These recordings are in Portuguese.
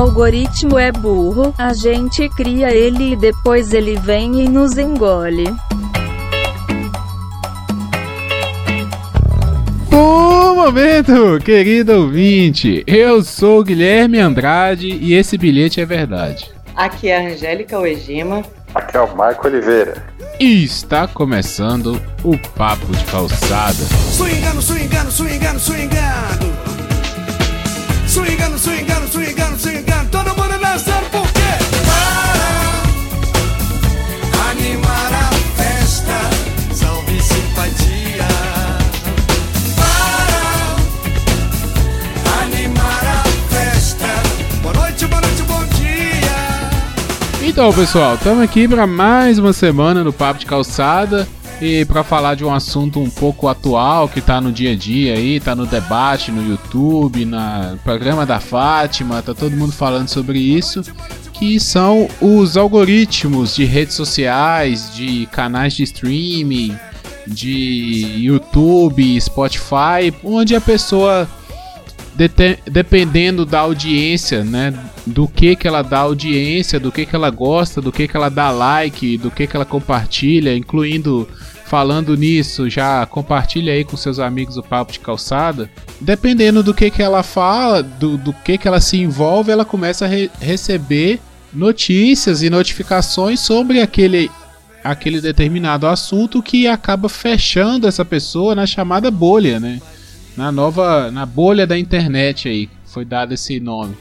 algoritmo é burro, a gente cria ele e depois ele vem e nos engole. Bom momento, querido ouvinte. Eu sou Guilherme Andrade e esse bilhete é verdade. Aqui é a Angélica Oegima. Aqui é o Marco Oliveira. E está começando o Papo de Calçada. Swingando, swingando, swingando, swingando. Swingando, swingando, Então, pessoal, estamos aqui para mais uma semana no Papo de Calçada e para falar de um assunto um pouco atual que tá no dia a dia aí, tá no debate no YouTube, na programa da Fátima, tá todo mundo falando sobre isso, que são os algoritmos de redes sociais, de canais de streaming, de YouTube, Spotify, onde a pessoa dependendo da audiência, né, do que que ela dá audiência, do que que ela gosta, do que que ela dá like, do que que ela compartilha, incluindo falando nisso, já compartilha aí com seus amigos o papo de calçada. Dependendo do que que ela fala, do, do que que ela se envolve, ela começa a re- receber notícias e notificações sobre aquele aquele determinado assunto que acaba fechando essa pessoa na chamada bolha, né? Na nova na bolha da internet aí foi dado esse nome.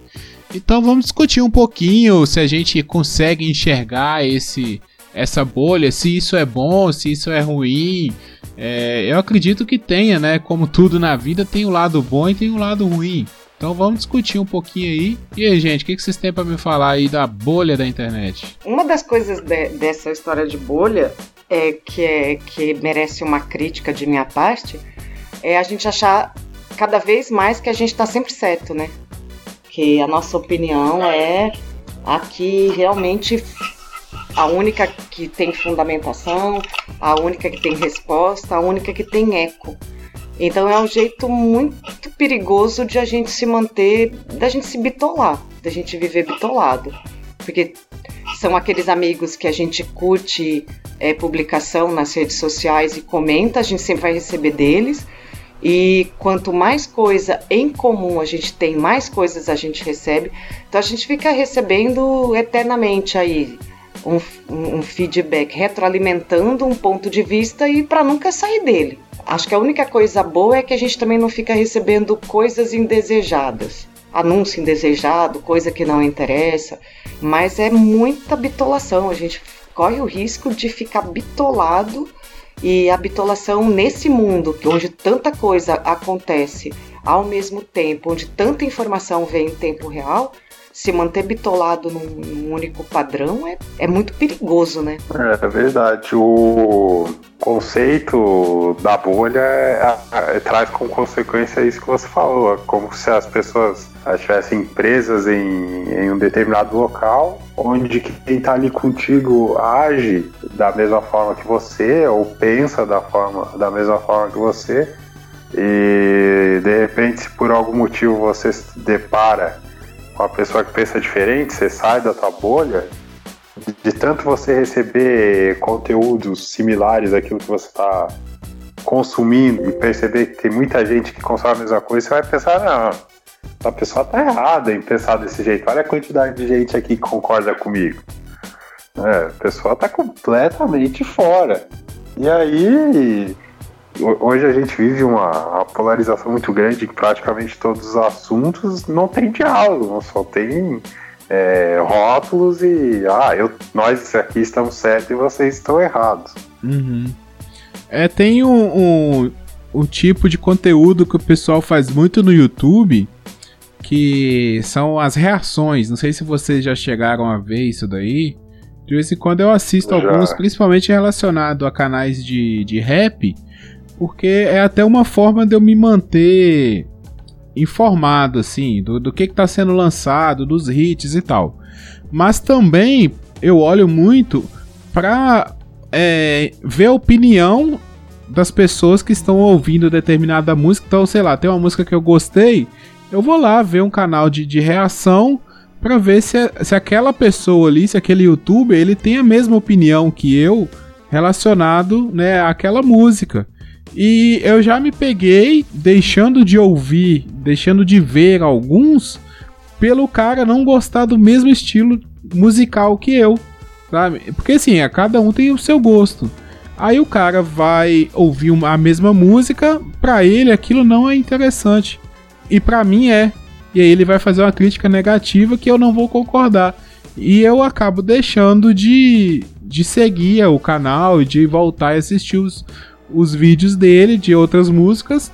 Então vamos discutir um pouquinho se a gente consegue enxergar esse essa bolha se isso é bom se isso é ruim. É, eu acredito que tenha né? Como tudo na vida tem o lado bom e tem o lado ruim. Então vamos discutir um pouquinho aí. E aí gente o que, que vocês têm para me falar aí da bolha da internet? Uma das coisas de- dessa história de bolha é que, é que merece uma crítica de minha parte é a gente achar cada vez mais que a gente está sempre certo, né? Que a nossa opinião é a que realmente a única que tem fundamentação, a única que tem resposta, a única que tem eco. Então é um jeito muito perigoso de a gente se manter, da gente se bitolar, da gente viver bitolado. Porque são aqueles amigos que a gente curte é, publicação nas redes sociais e comenta, a gente sempre vai receber deles. E quanto mais coisa em comum a gente tem, mais coisas a gente recebe. Então a gente fica recebendo eternamente aí um, um- feedback, retroalimentando um ponto de vista e para nunca sair dele. Acho que a única coisa boa é que a gente também não fica recebendo coisas indesejadas. Anúncio indesejado, coisa que não interessa. Mas é muita bitolação. A gente corre o risco de ficar bitolado e a bitolação nesse mundo, onde tanta coisa acontece ao mesmo tempo, onde tanta informação vem em tempo real, se manter bitolado num, num único padrão é, é muito perigoso, né? É, é verdade. O conceito da bolha é- é- traz como consequência isso que você falou. É como se as pessoas estivessem presas em, em um determinado local, onde quem está ali contigo age da mesma forma que você, ou pensa da, forma, da mesma forma que você, e de repente, se por algum motivo você se depara com uma pessoa que pensa diferente, você sai da tua bolha, de, de tanto você receber conteúdos similares àquilo que você está consumindo e perceber que tem muita gente que consome a mesma coisa, você vai pensar, não, a pessoa tá errada em pensar desse jeito. Olha a quantidade de gente aqui que concorda comigo. É, a pessoa tá completamente fora. E aí, hoje a gente vive uma, uma polarização muito grande em praticamente todos os assuntos. Não tem diálogo, só tem é, rótulos e ah, eu, nós aqui estamos certos e vocês estão errados. Uhum. É, tem um, um, um tipo de conteúdo que o pessoal faz muito no YouTube, que são as reações. Não sei se vocês já chegaram a ver isso daí. De vez em quando eu assisto Já. alguns, principalmente relacionado a canais de, de rap, porque é até uma forma de eu me manter informado, assim, do, do que está sendo lançado, dos hits e tal. Mas também eu olho muito pra é, ver a opinião das pessoas que estão ouvindo determinada música. Então, sei lá, tem uma música que eu gostei, eu vou lá ver um canal de, de reação para ver se, se aquela pessoa ali, se aquele youtuber, ele tem a mesma opinião que eu relacionado, né, àquela música. E eu já me peguei deixando de ouvir, deixando de ver alguns pelo cara não gostar do mesmo estilo musical que eu, sabe? Porque assim, a cada um tem o seu gosto. Aí o cara vai ouvir uma, a mesma música, pra ele aquilo não é interessante. E pra mim é. E aí ele vai fazer uma crítica negativa que eu não vou concordar. E eu acabo deixando de, de seguir o canal e de voltar a assistir os, os vídeos dele de outras músicas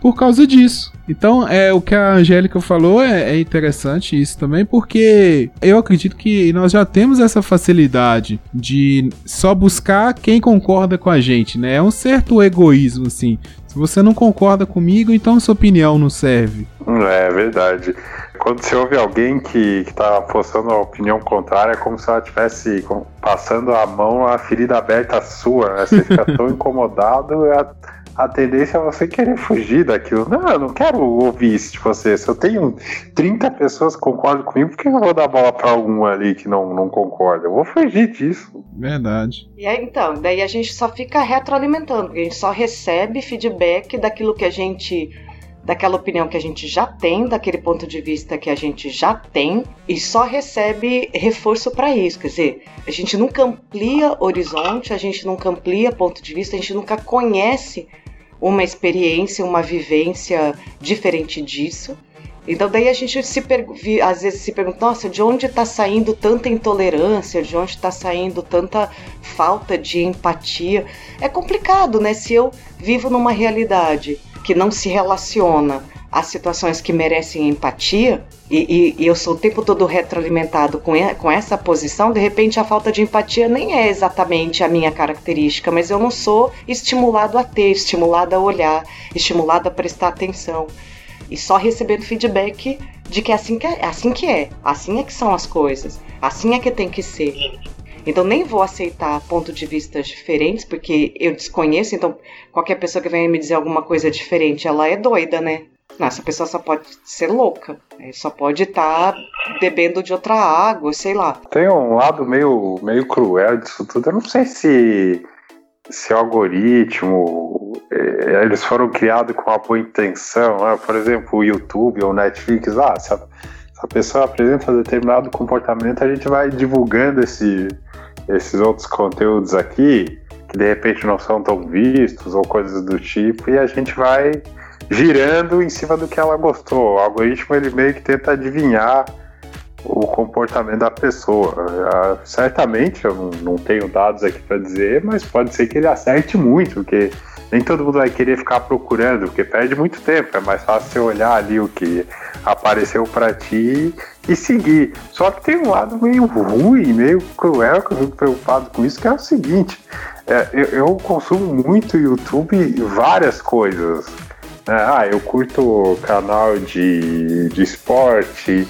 por causa disso. Então, é o que a Angélica falou é, é, interessante isso também, porque eu acredito que nós já temos essa facilidade de só buscar quem concorda com a gente, né? É um certo egoísmo, assim. Se você não concorda comigo, então sua opinião não serve. É verdade. Quando você ouve alguém que, está postando uma opinião contrária, é como se ela estivesse passando a mão na ferida aberta sua. Né? Você fica tão incomodado, a, a tendência é você querer fugir daquilo. Não, eu não quero ouvir isso de você. Se eu tenho 30 pessoas que concordam comigo, por que eu vou dar bola para algum ali que não, não concorda? Eu vou fugir disso. Verdade. E aí, então, daí a gente só fica retroalimentando, porque a gente só recebe feedback daquilo que a gente daquela opinião que a gente já tem, daquele ponto de vista que a gente já tem, e só recebe reforço para isso. Quer dizer, a gente nunca amplia horizonte, a gente nunca amplia ponto de vista, a gente nunca conhece uma experiência, uma vivência diferente disso. Então daí a gente se às vezes se pergunta, nossa, de onde está saindo tanta intolerância, de onde está saindo tanta falta de empatia? É complicado, né? Se eu vivo numa realidade que não se relaciona às situações que merecem empatia, e, e, e, eu sou o tempo todo retroalimentado com, com essa posição, de repente a falta de empatia nem é exatamente a minha característica, mas eu não sou estimulado a ter, estimulado a olhar, estimulado a prestar atenção. E só recebendo feedback de que é assim que é, assim que é, assim é que são as coisas, assim é que tem que ser. Então nem vou aceitar pontos de vista diferentes, porque eu desconheço, então qualquer pessoa que venha me dizer alguma coisa diferente, ela é doida, né? Não, essa pessoa só pode ser louca, né? só pode estar tá bebendo de outra água, sei lá. Tem um lado meio, meio cruel disso tudo. Eu não sei se, se o algoritmo eh, eles foram criados com uma boa intenção. Né? Por exemplo, o YouTube ou o Netflix, ah, se a, a pessoa apresenta determinado comportamento, a gente vai divulgando esse, esses outros conteúdos aqui, que de repente não são tão vistos ou coisas do tipo, e a gente vai girando em cima do que ela gostou. O algoritmo ele meio que tenta adivinhar o comportamento da pessoa. Uh, certamente, eu não tenho dados aqui para dizer, mas pode ser que ele acerte muito, porque nem todo mundo vai querer ficar procurando, porque perde muito tempo. É mais fácil você olhar ali o que apareceu para ti e seguir. Só que tem um lado meio ruim, meio cruel que eu fico preocupado com isso, que é o seguinte: é, eu, eu, consumo muito YouTube várias coisas. Né? Ah, eu curto canal de, de esporte,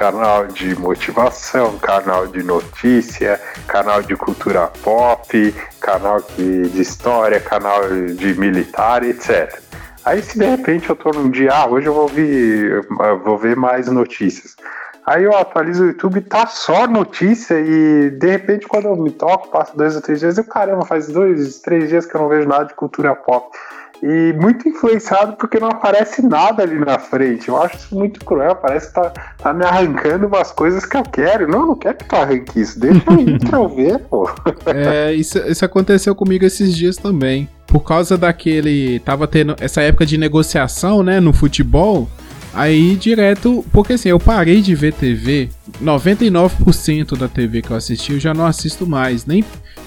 canal de motivação, canal de notícia, canal de cultura pop, canal de história, canal de militar, etc. Aí se de repente eu tô num dia, ah, hoje eu vou ver, vou ver mais notícias. Aí eu atualizo o YouTube, tá só notícia e de repente quando eu me toco, passo dois ou três dias, eu caramba, faz dois, três dias que eu não vejo nada de cultura pop. E muito influenciado porque não aparece nada ali na frente. Eu acho isso muito cruel. Parece que tá, tá me arrancando umas coisas que eu quero. Não, não quero que tu arranque isso. Deixa eu ir pra eu ver, pô. É, isso, isso aconteceu comigo esses dias também. Por causa daquele. Tava tendo essa época de negociação, né, no futebol. Aí direto, porque assim, eu parei de ver TV, 99% da TV que eu assisti eu já não assisto mais, nem,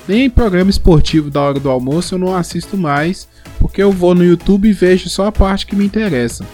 nem programa esportivo da hora do almoço eu não assisto mais, porque eu vou no YouTube e vejo só a parte que me interessa,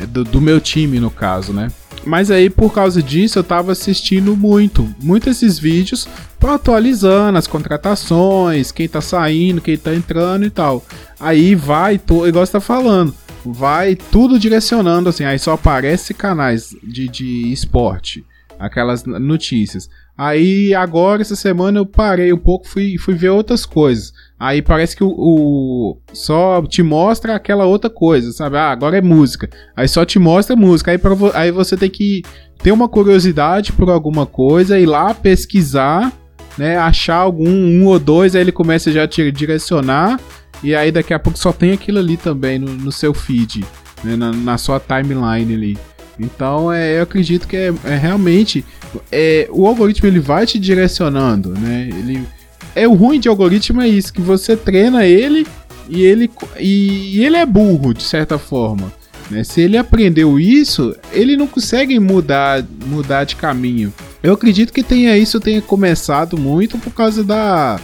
é do, do meu time no caso, né? Mas aí por causa disso eu tava assistindo muito, muito esses vídeos para atualizando as contratações, quem tá saindo, quem tá entrando e tal. Aí vai, tô, igual você tá falando, vai tudo direcionando assim, aí só aparece canais de, de esporte, aquelas notícias. Aí agora, essa semana, eu parei um pouco fui fui ver outras coisas. Aí parece que o, o, só te mostra aquela outra coisa, sabe? Ah, agora é música. Aí só te mostra música. Aí, pra, aí você tem que ter uma curiosidade por alguma coisa, ir lá pesquisar, né? Achar algum um ou dois, aí ele começa já a te direcionar. E aí daqui a pouco só tem aquilo ali também no, no seu feed, né? na, na sua timeline ali. Então é, eu acredito que é, é realmente é, o algoritmo ele vai te direcionando, né? Ele é o ruim de algoritmo é isso que você treina ele e ele e ele é burro de certa forma. Né? Se ele aprendeu isso, ele não consegue mudar mudar de caminho. Eu acredito que tenha isso tenha começado muito por causa da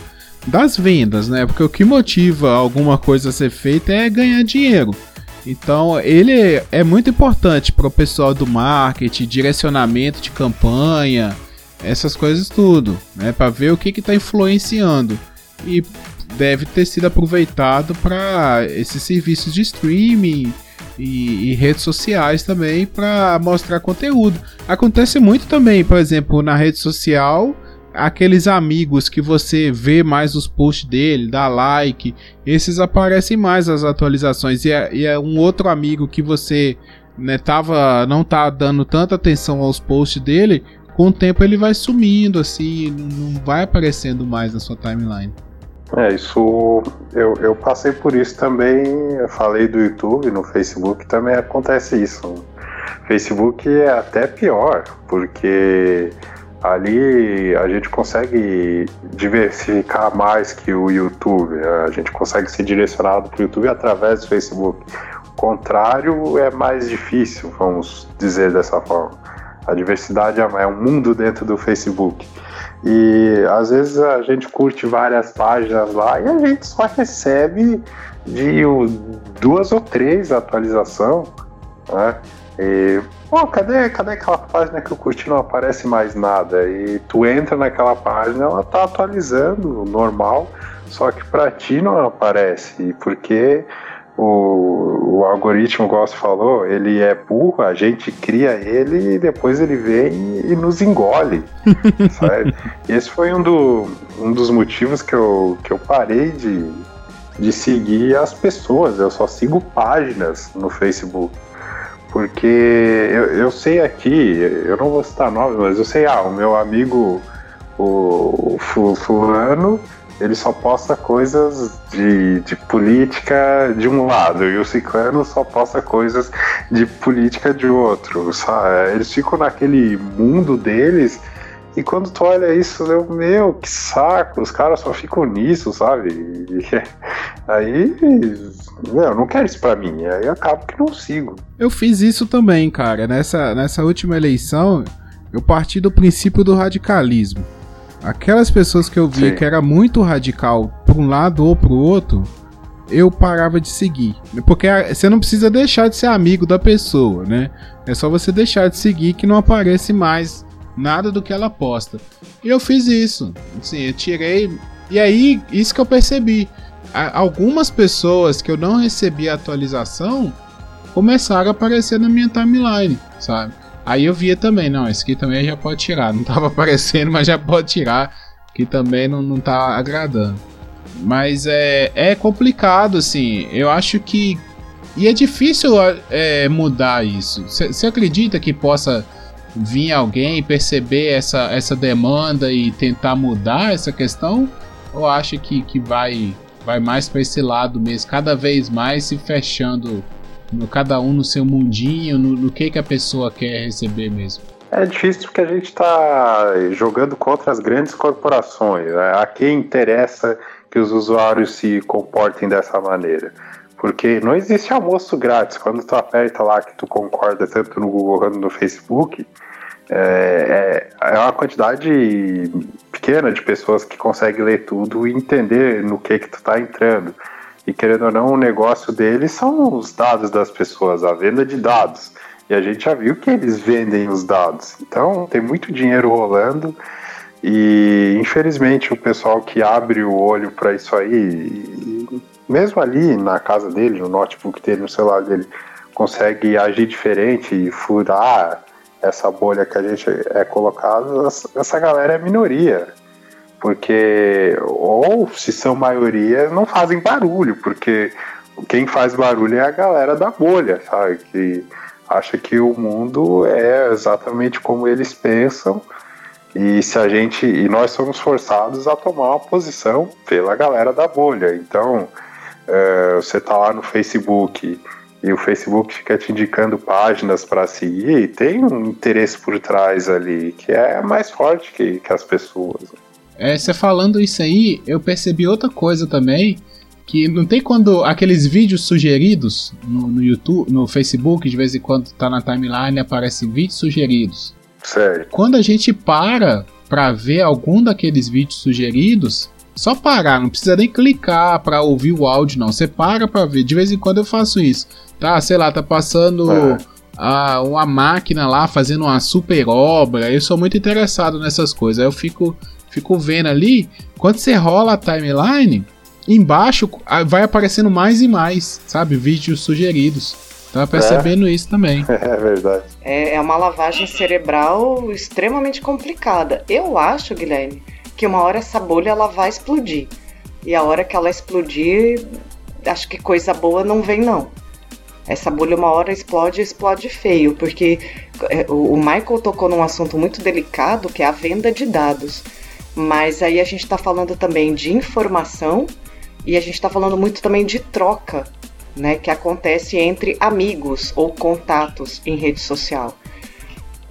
das vendas, né? Porque o que motiva alguma coisa a ser feita é ganhar dinheiro. Então, ele é muito importante para o pessoal do marketing, direcionamento de campanha, essas coisas tudo, né? Para ver o que está influenciando. E deve ter sido aproveitado para esses serviços de streaming e, e redes sociais também para mostrar conteúdo. Acontece muito também, por exemplo, na rede social aqueles amigos que você vê mais os posts dele, dá like, esses aparecem mais as atualizações. E é, e é um outro amigo que você né, tava, não tá dando tanta atenção aos posts dele, com o tempo ele vai sumindo, assim, não vai aparecendo mais na sua timeline. É, isso eu, eu passei por isso também. Eu falei do YouTube, no Facebook também acontece isso. Facebook é até pior, porque ali a gente consegue diversificar mais que o YouTube. A gente consegue ser direcionado para o YouTube através do Facebook. O contrário é mais difícil, vamos dizer dessa forma. A diversidade é um mundo dentro do Facebook. E às vezes a gente curte várias páginas lá e a gente só recebe de duas ou três atualizações. Né? E Pô, cadê, cadê aquela página que eu curti não aparece mais nada? E tu entra naquela página, ela tá atualizando, normal, só que para ti não aparece, porque o, o algoritmo, como você falou, ele é burro, a gente cria ele e depois ele vem e, e nos engole. sabe? Esse foi um, do, um dos motivos que eu, que eu parei de, de seguir as pessoas, eu só sigo páginas no Facebook. Porque eu, eu sei aqui, eu não vou citar nome, mas eu sei, ah, o meu amigo, o, o fulano, ele só posta coisas de, de política de um lado e o ciclano só posta coisas de política de outro. Sabe? Eles ficam naquele mundo deles e quando tu olha isso, eu, meu, que saco, os caras só ficam nisso, sabe? E, aí, meu, eu não quero isso pra mim, aí acabo que não sigo. Eu fiz isso também, cara. Nessa, nessa última eleição, eu parti do princípio do radicalismo. Aquelas pessoas que eu via Sim. que era muito radical para um lado ou para o outro, eu parava de seguir. Porque você não precisa deixar de ser amigo da pessoa, né? É só você deixar de seguir que não aparece mais nada do que ela posta. E eu fiz isso. Assim, eu tirei. E aí, isso que eu percebi. Algumas pessoas que eu não recebi atualização começaram a aparecer na minha timeline, sabe? Aí eu via também, não, esse aqui também já pode tirar. Não tava aparecendo, mas já pode tirar, que também não, não tá agradando. Mas é, é complicado, assim. Eu acho que. E é difícil é, mudar isso. Você acredita que possa vir alguém perceber essa, essa demanda e tentar mudar essa questão? Ou acha que, que vai, vai mais para esse lado mesmo, cada vez mais se fechando, no, cada um no seu mundinho, no, no que, que a pessoa quer receber mesmo? É difícil porque a gente está jogando contra as grandes corporações. Né? A quem interessa que os usuários se comportem dessa maneira? Porque não existe almoço grátis. Quando tu aperta lá que tu concorda tanto no Google quanto no Facebook, é, é, é uma quantidade pequena de pessoas que conseguem ler tudo e entender no que que tu tá entrando. E querendo ou não, o negócio deles são os dados das pessoas, a venda de dados. E a gente já viu que eles vendem os dados. Então tem muito dinheiro rolando. E infelizmente o pessoal que abre o olho para isso aí, mesmo ali na casa dele, no notebook dele, no celular dele, consegue agir diferente e furar essa bolha que a gente é colocado, essa galera é minoria. Porque, ou se são maioria, não fazem barulho, porque quem faz barulho é a galera da bolha, sabe? Que acha que o mundo é exatamente como eles pensam. E se a gente. E nós somos forçados a tomar uma posição pela galera da bolha. Então, é, você tá lá no Facebook e o Facebook fica te indicando páginas para seguir, e tem um interesse por trás ali que é mais forte que, que as pessoas. É, você falando isso aí, eu percebi outra coisa também, que não tem quando aqueles vídeos sugeridos no, no YouTube, no Facebook, de vez em quando tá na timeline aparecem vídeos sugeridos. Certo. Quando a gente para para ver algum daqueles vídeos sugeridos, só parar, não precisa nem clicar para ouvir o áudio não. Você para para ver. De vez em quando eu faço isso. Tá, sei lá, tá passando é. a, uma máquina lá fazendo uma super obra. Eu sou muito interessado nessas coisas. Aí eu fico fico vendo ali. Quando você rola a timeline, embaixo vai aparecendo mais e mais, sabe? Vídeos sugeridos. Tava percebendo é. isso também. É verdade. É, é uma lavagem cerebral extremamente complicada. Eu acho, Guilherme, que uma hora essa bolha ela vai explodir. E a hora que ela explodir, acho que coisa boa não vem não. Essa bolha uma hora explode, explode feio, porque é, o Michael tocou num assunto muito delicado, que é a venda de dados. Mas aí a gente está falando também de informação e a gente está falando muito também de troca, né, que acontece entre amigos ou contatos em rede social.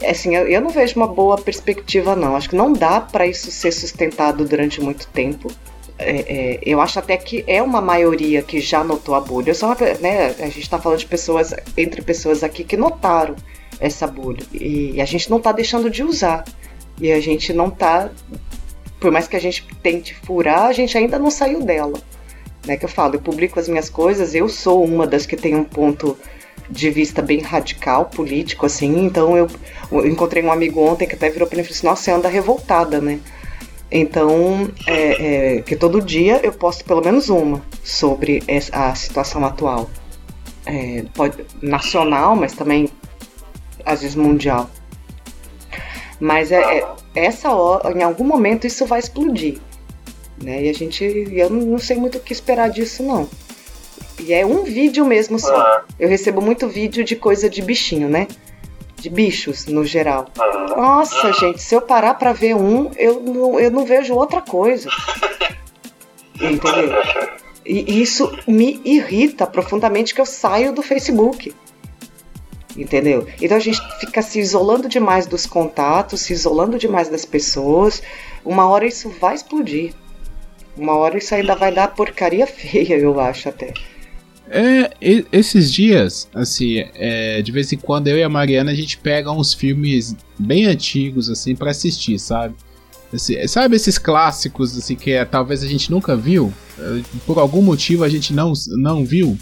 Assim, eu, eu não vejo uma boa perspectiva, não. Acho que não dá para isso ser sustentado durante muito tempo. É, é, eu acho até que é uma maioria que já notou a bolha. Uma, né, a gente está falando de pessoas, entre pessoas aqui que notaram essa bolha. E, e a gente não está deixando de usar. E a gente não está por mais que a gente tente furar, a gente ainda não saiu dela. Né, que eu falo, eu publico as minhas coisas, eu sou uma das que tem um ponto de vista bem radical, político, assim, então eu, eu encontrei um amigo ontem que até virou para mim e falou assim, nossa, você anda revoltada, né? Então, é, é, que todo dia eu posto pelo menos uma sobre a situação atual. É, pode, nacional, mas também às vezes mundial. Mas é, é, essa hora, em algum momento isso vai explodir. Né? E a gente. Eu não sei muito o que esperar disso, não. E é um vídeo mesmo só. Ah. Eu recebo muito vídeo de coisa de bichinho, né? De bichos, no geral. Ah. Nossa, gente, se eu parar pra ver um, eu não, eu não vejo outra coisa. Entendeu? E isso me irrita profundamente que eu saio do Facebook entendeu? Então a gente fica se isolando demais dos contatos, se isolando demais das pessoas. Uma hora isso vai explodir. Uma hora isso ainda vai dar porcaria feia, eu acho até. É, esses dias, assim, é, de vez em quando eu e a Mariana a gente pega uns filmes bem antigos, assim, para assistir, sabe? Assim, sabe esses clássicos, assim, que é, talvez a gente nunca viu? É, por algum motivo a gente não, não viu?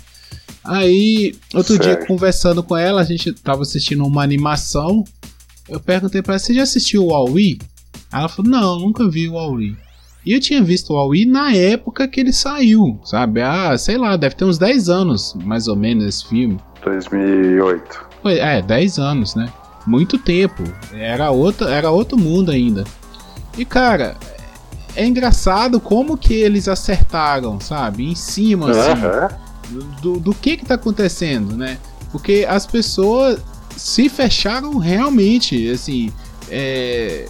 Aí, outro dia, conversando com ela, a gente tava assistindo uma animação. Eu perguntei pra ela: Você já assistiu o Huawei? Ela falou: Não, nunca vi o Huawei. E eu tinha visto o Huawei na época que ele saiu, sabe? Ah, sei lá, deve ter uns 10 anos, mais ou menos, esse filme. 2008. É, 10 anos, né? Muito tempo. Era outro, era outro mundo ainda. E cara, é engraçado como que eles acertaram, sabe? Em cima, assim do, do que que tá acontecendo, né? Porque as pessoas se fecharam realmente, assim, é,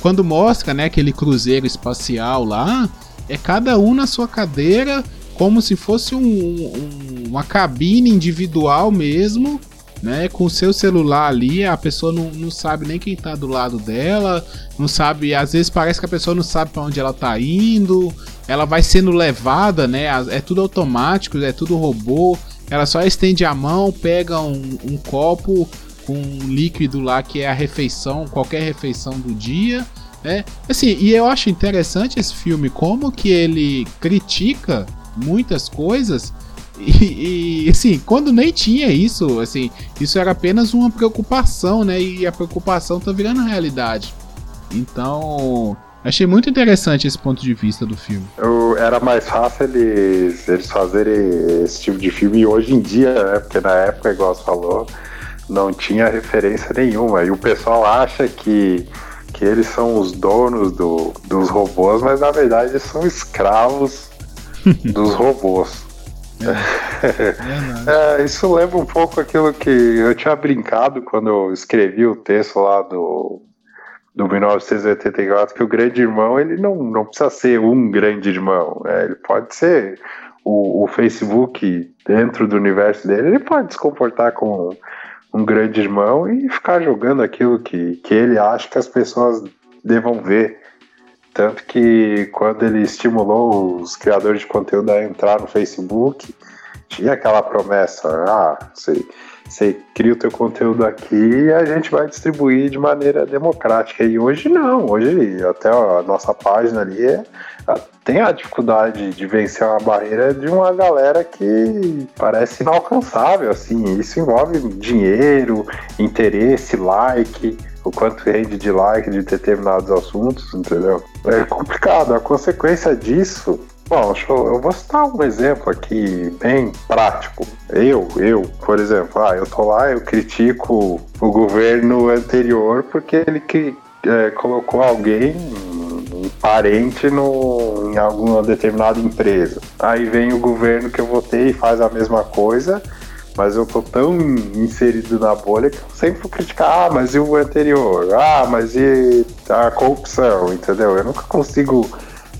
quando mostra, né, aquele cruzeiro espacial lá, é cada um na sua cadeira, como se fosse um, um, uma cabine individual mesmo, né? Com seu celular ali, a pessoa não, não sabe nem quem tá do lado dela, não sabe, às vezes parece que a pessoa não sabe para onde ela tá indo, ela vai sendo levada, né? É tudo automático, é tudo robô. Ela só estende a mão, pega um, um copo com um líquido lá que é a refeição, qualquer refeição do dia. Né? Assim, e eu acho interessante esse filme, como que ele critica muitas coisas e, e, assim, quando nem tinha isso, assim, isso era apenas uma preocupação, né? E a preocupação tá virando realidade. Então, achei muito interessante esse ponto de vista do filme. Eu, era mais fácil eles, eles fazerem esse tipo de filme hoje em dia, né? Porque na época, igual você falou, não tinha referência nenhuma. E o pessoal acha que, que eles são os donos do, dos robôs, mas na verdade são escravos dos robôs. É. é, isso lembra um pouco aquilo que eu tinha brincado quando eu escrevi o texto lá do, do 1984, que o grande irmão ele não, não precisa ser um grande irmão, né? ele pode ser o, o Facebook dentro do universo dele, ele pode se comportar como um grande irmão e ficar jogando aquilo que, que ele acha que as pessoas devam ver. Tanto que quando ele estimulou os criadores de conteúdo a entrar no Facebook, tinha aquela promessa, ah, você, você cria o teu conteúdo aqui e a gente vai distribuir de maneira democrática. E hoje não, hoje até a nossa página ali é, tem a dificuldade de vencer uma barreira de uma galera que parece inalcançável, assim. Isso envolve dinheiro, interesse, like, o quanto rende de like de determinados assuntos, entendeu? É complicado. A consequência disso Bom, eu vou citar um exemplo aqui bem prático. Eu, eu, por exemplo, ah, eu tô lá, eu critico o governo anterior porque ele que, é, colocou alguém, um parente, no, em alguma determinada empresa. Aí vem o governo que eu votei e faz a mesma coisa mas eu tô tão inserido na bolha que eu sempre vou criticar, ah, mas e o anterior? Ah, mas e a corrupção, entendeu? Eu nunca consigo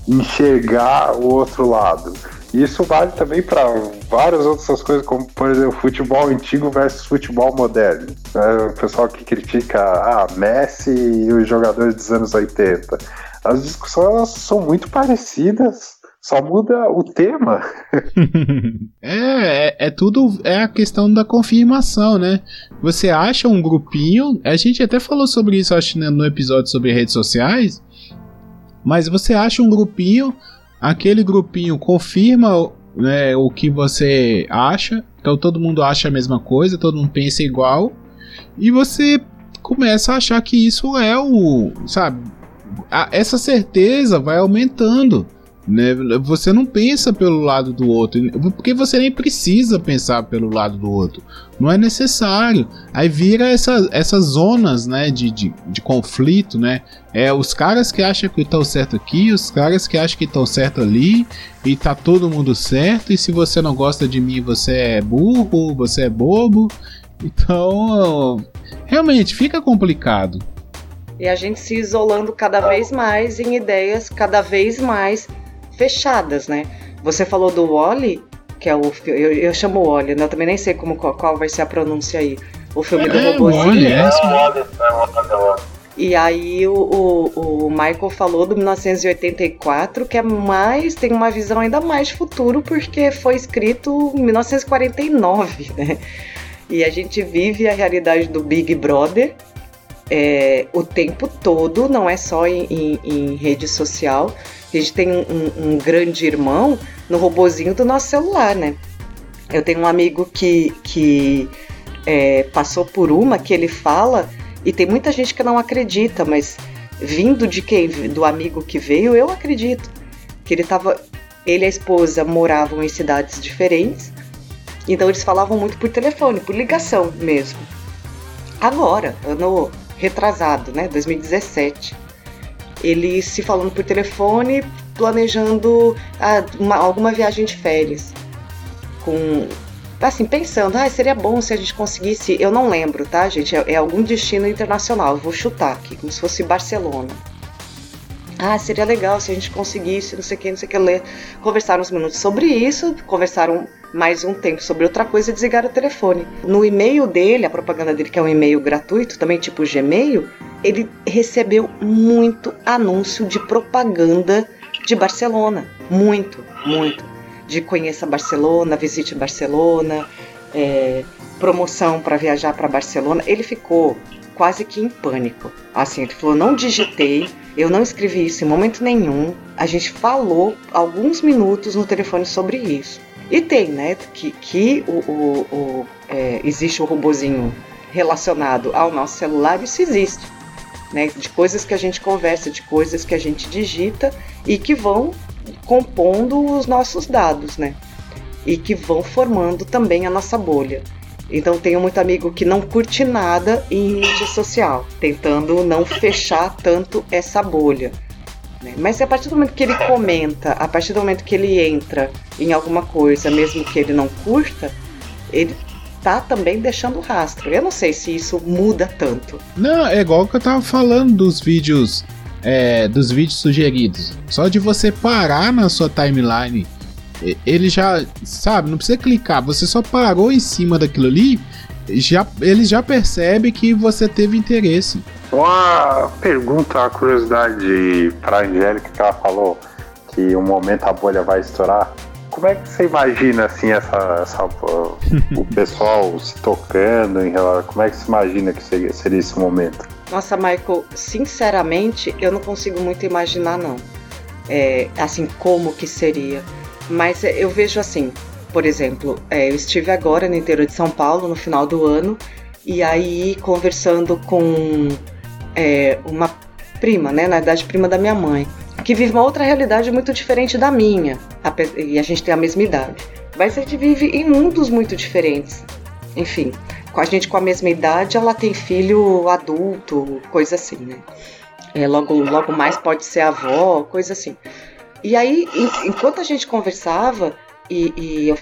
enxergar o outro lado. Isso vale também para várias outras coisas, como por exemplo, futebol antigo versus futebol moderno. É, o pessoal que critica ah, Messi e os jogadores dos anos 80. As discussões são muito parecidas, só muda o tema. é, é, é, tudo é a questão da confirmação, né? Você acha um grupinho, a gente até falou sobre isso acho no episódio sobre redes sociais, mas você acha um grupinho, aquele grupinho confirma né, o que você acha, então todo mundo acha a mesma coisa, todo mundo pensa igual, e você começa a achar que isso é o. Sabe? A, essa certeza vai aumentando. Né? Você não pensa pelo lado do outro, porque você nem precisa pensar pelo lado do outro. Não é necessário. Aí vira essa, essas zonas né, de, de, de conflito, né? É os caras que acham que estão certo aqui, os caras que acham que estão certo ali, e tá todo mundo certo, e se você não gosta de mim, você é burro, você é bobo. Então, realmente fica complicado. E a gente se isolando cada vez mais em ideias cada vez mais fechadas, né? Você falou do Wally, que é o eu, eu chamo Wally, né? Eu também nem sei como qual, qual vai ser a pronúncia aí. O filme é, do robôzinho. Wally, é, e aí o, o, o, Michael falou do 1984, que é mais, tem uma visão ainda mais de futuro, porque foi escrito em 1949, né? E a gente vive a realidade do Big Brother é, o tempo todo, não é só em, em, em rede social. A gente tem um, um, grande irmão no robozinho do nosso celular, né? Eu tenho um amigo que, que é, passou por uma que ele fala, e tem muita gente que não acredita, mas vindo de quem? Do amigo que veio, eu acredito. Que ele tava. Ele e a esposa moravam em cidades diferentes, então eles falavam muito por telefone, por ligação mesmo. Agora, ano retrasado, né? 2017 ele se falando por telefone, planejando ah, uma, alguma viagem de férias. Com. Assim, pensando, ah, seria bom se a gente conseguisse. Eu não lembro, tá, gente? É, é algum destino internacional. Vou chutar aqui, como se fosse Barcelona. Ah, seria legal se a gente conseguisse, não sei o que, não sei o que, ler. Conversaram uns minutos sobre isso, conversaram mais um tempo sobre outra coisa e desligaram o telefone. No e-mail dele, a propaganda dele, que é um e-mail gratuito, também tipo Gmail, ele recebeu muito anúncio de propaganda de Barcelona. Muito, muito. De conheça Barcelona, visite Barcelona, é, promoção para viajar para Barcelona. Ele ficou quase que em pânico. Assim, ele falou: não digitei, eu não escrevi isso em momento nenhum. A gente falou alguns minutos no telefone sobre isso. E tem, né, que, que o, o, o é, existe o robozinho relacionado ao nosso celular, isso existe. Né, de coisas que a gente conversa, de coisas que a gente digita e que vão compondo os nossos dados, né? E que vão formando também a nossa bolha. Então tenho muito amigo que não curte nada em mídia social, tentando não fechar tanto essa bolha. Né? Mas a partir do momento que ele comenta, a partir do momento que ele entra em alguma coisa, mesmo que ele não curta, ele tá também deixando rastro. Eu não sei se isso muda tanto. Não, é igual que eu tava falando dos vídeos. É, dos vídeos sugeridos. Só de você parar na sua timeline, ele já, sabe, não precisa clicar, você só parou em cima daquilo ali, já, ele já percebe que você teve interesse. Uma pergunta, uma curiosidade para a Angélica que ela falou que um momento a bolha vai estourar. Como é que você imagina assim essa, essa o pessoal se tocando em relação, como é que você imagina que seria, seria esse momento? Nossa, Michael, sinceramente, eu não consigo muito imaginar não. É, assim como que seria. Mas eu vejo assim, por exemplo, é, eu estive agora no interior de São Paulo no final do ano e aí conversando com é, uma prima, né, na verdade prima da minha mãe que vive uma outra realidade muito diferente da minha, e a gente tem a mesma idade. Mas a gente vive em mundos muito diferentes. Enfim, com a gente com a mesma idade, ela tem filho adulto, coisa assim, né? É, logo, logo mais pode ser avó, coisa assim. E aí, enquanto a gente conversava e, e, eu,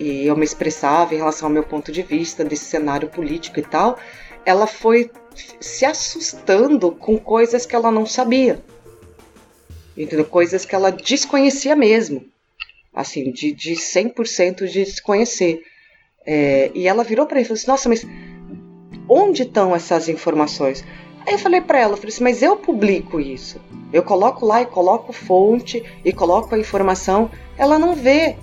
e eu me expressava em relação ao meu ponto de vista desse cenário político e tal, ela foi se assustando com coisas que ela não sabia entendeu? Coisas que ela desconhecia mesmo, assim, de, de 100% de desconhecer. É, e ela virou para mim e falou assim: Nossa, mas onde estão essas informações? Aí eu falei para ela, falei assim, mas eu publico isso. Eu coloco lá e coloco fonte e coloco a informação. Ela não vê,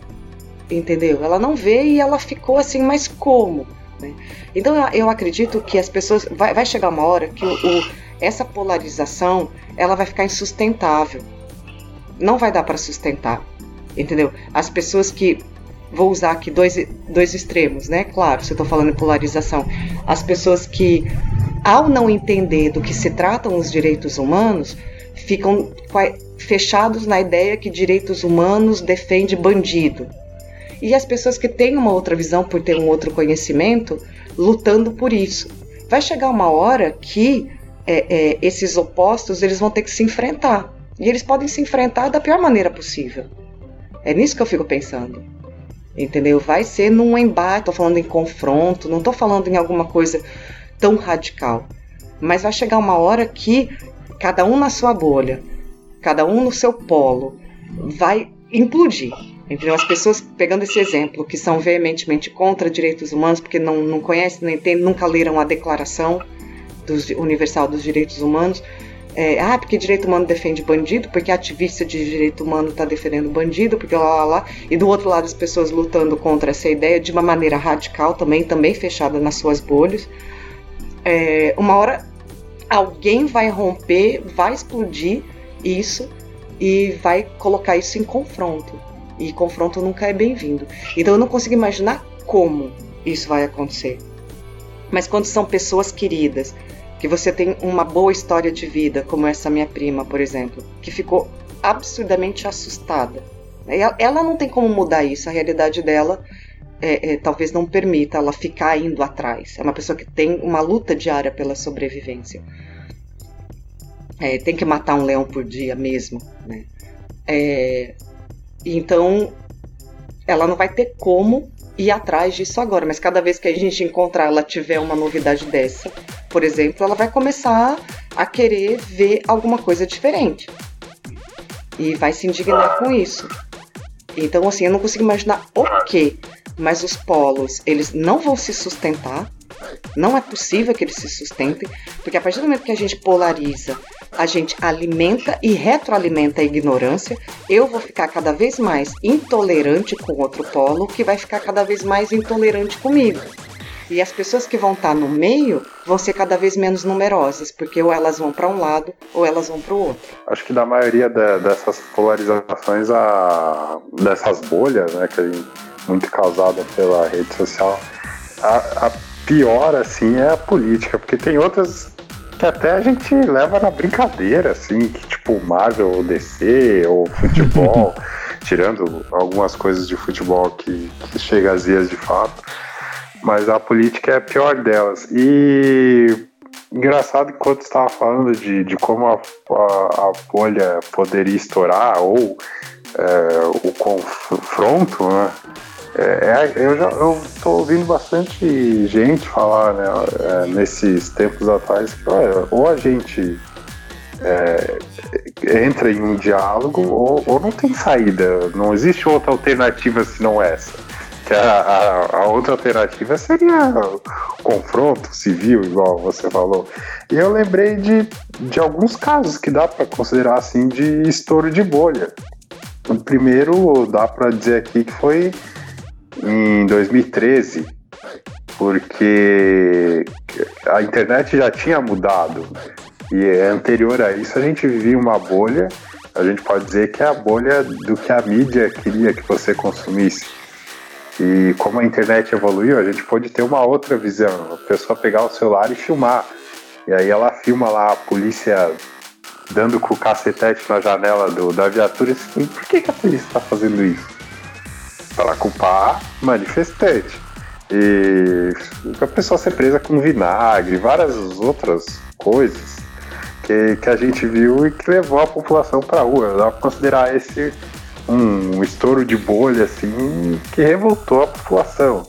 entendeu? Ela não vê e ela ficou assim, mas como? Né? Então eu acredito que as pessoas. Vai, vai chegar uma hora que o, o, essa polarização ela vai ficar insustentável não vai dar para sustentar, entendeu? As pessoas que vou usar aqui dois, dois extremos, né? Claro, se eu estou falando em polarização, as pessoas que ao não entender do que se tratam os direitos humanos ficam fechados na ideia que direitos humanos defende bandido. E as pessoas que têm uma outra visão por ter um outro conhecimento lutando por isso. Vai chegar uma hora que é, é, esses opostos eles vão ter que se enfrentar. E eles podem se enfrentar da pior maneira possível. É nisso que eu fico pensando. Entendeu? Vai ser num embate, tô falando em confronto, não tô falando em alguma coisa tão radical. Mas vai chegar uma hora que cada um na sua bolha, cada um no seu polo, vai implodir. Entendeu? As pessoas, pegando esse exemplo, que são veementemente contra direitos humanos, porque não, não conhecem, não entendem, nunca leram a Declaração dos, Universal dos Direitos Humanos, é, ah, porque direito humano defende bandido, porque ativista de direito humano está defendendo bandido, porque lá, lá, lá. E do outro lado, as pessoas lutando contra essa ideia de uma maneira radical também, também fechada nas suas bolhas. É, uma hora alguém vai romper, vai explodir isso e vai colocar isso em confronto. E confronto nunca é bem-vindo. Então eu não consigo imaginar como isso vai acontecer. Mas quando são pessoas queridas, que você tem uma boa história de vida, como essa minha prima, por exemplo, que ficou absurdamente assustada. Ela não tem como mudar isso, a realidade dela é, é, talvez não permita ela ficar indo atrás. É uma pessoa que tem uma luta diária pela sobrevivência. É, tem que matar um leão por dia mesmo, né? É, então, ela não vai ter como ir atrás disso agora, mas cada vez que a gente encontrar ela tiver uma novidade dessa, por exemplo, ela vai começar a querer ver alguma coisa diferente. E vai se indignar com isso. Então, assim, eu não consigo imaginar o quê, mas os polos, eles não vão se sustentar. Não é possível que eles se sustentem, porque a partir do momento que a gente polariza, a gente alimenta e retroalimenta a ignorância, eu vou ficar cada vez mais intolerante com outro polo, que vai ficar cada vez mais intolerante comigo. E as pessoas que vão estar no meio vão ser cada vez menos numerosas, porque ou elas vão para um lado ou elas vão para o outro. Acho que da maioria de, dessas polarizações, a, dessas bolhas, né, que gente, muito causada pela rede social, a, a pior assim é a política, porque tem outras que até a gente leva na brincadeira, assim, que tipo Marvel ou DC ou futebol, tirando algumas coisas de futebol que, que chega às vias de fato mas a política é a pior delas. E engraçado enquanto estava falando de, de como a, a, a bolha poderia estourar ou é, o confronto, né? É, é eu já estou ouvindo bastante gente falar né, é, nesses tempos atrás que olha, ou a gente é, entra em um diálogo ou, ou, não tem saída, não existe outra alternativa senão essa. Que a, a, a outra alternativa seria confronto civil, igual você falou. E eu lembrei de, de alguns casos que dá para considerar assim de estouro de bolha. O primeiro dá para dizer aqui que foi em 2013, porque a internet já tinha mudado. E anterior a isso a gente vivia uma bolha, a gente pode dizer que é a bolha do que a mídia queria que você consumisse. E como a internet evoluiu, a gente pode ter uma outra visão. A pessoa pegar o celular e filmar. E aí ela filma lá a polícia dando com o cacetete na janela do, da viatura. E assim, por que, que a polícia está fazendo isso? Para culpar manifestante. E a pessoa ser presa com vinagre, várias outras coisas que, que a gente viu e que levou a população para a rua. Dá para considerar esse um, um estouro de bolha assim que revoltou a população.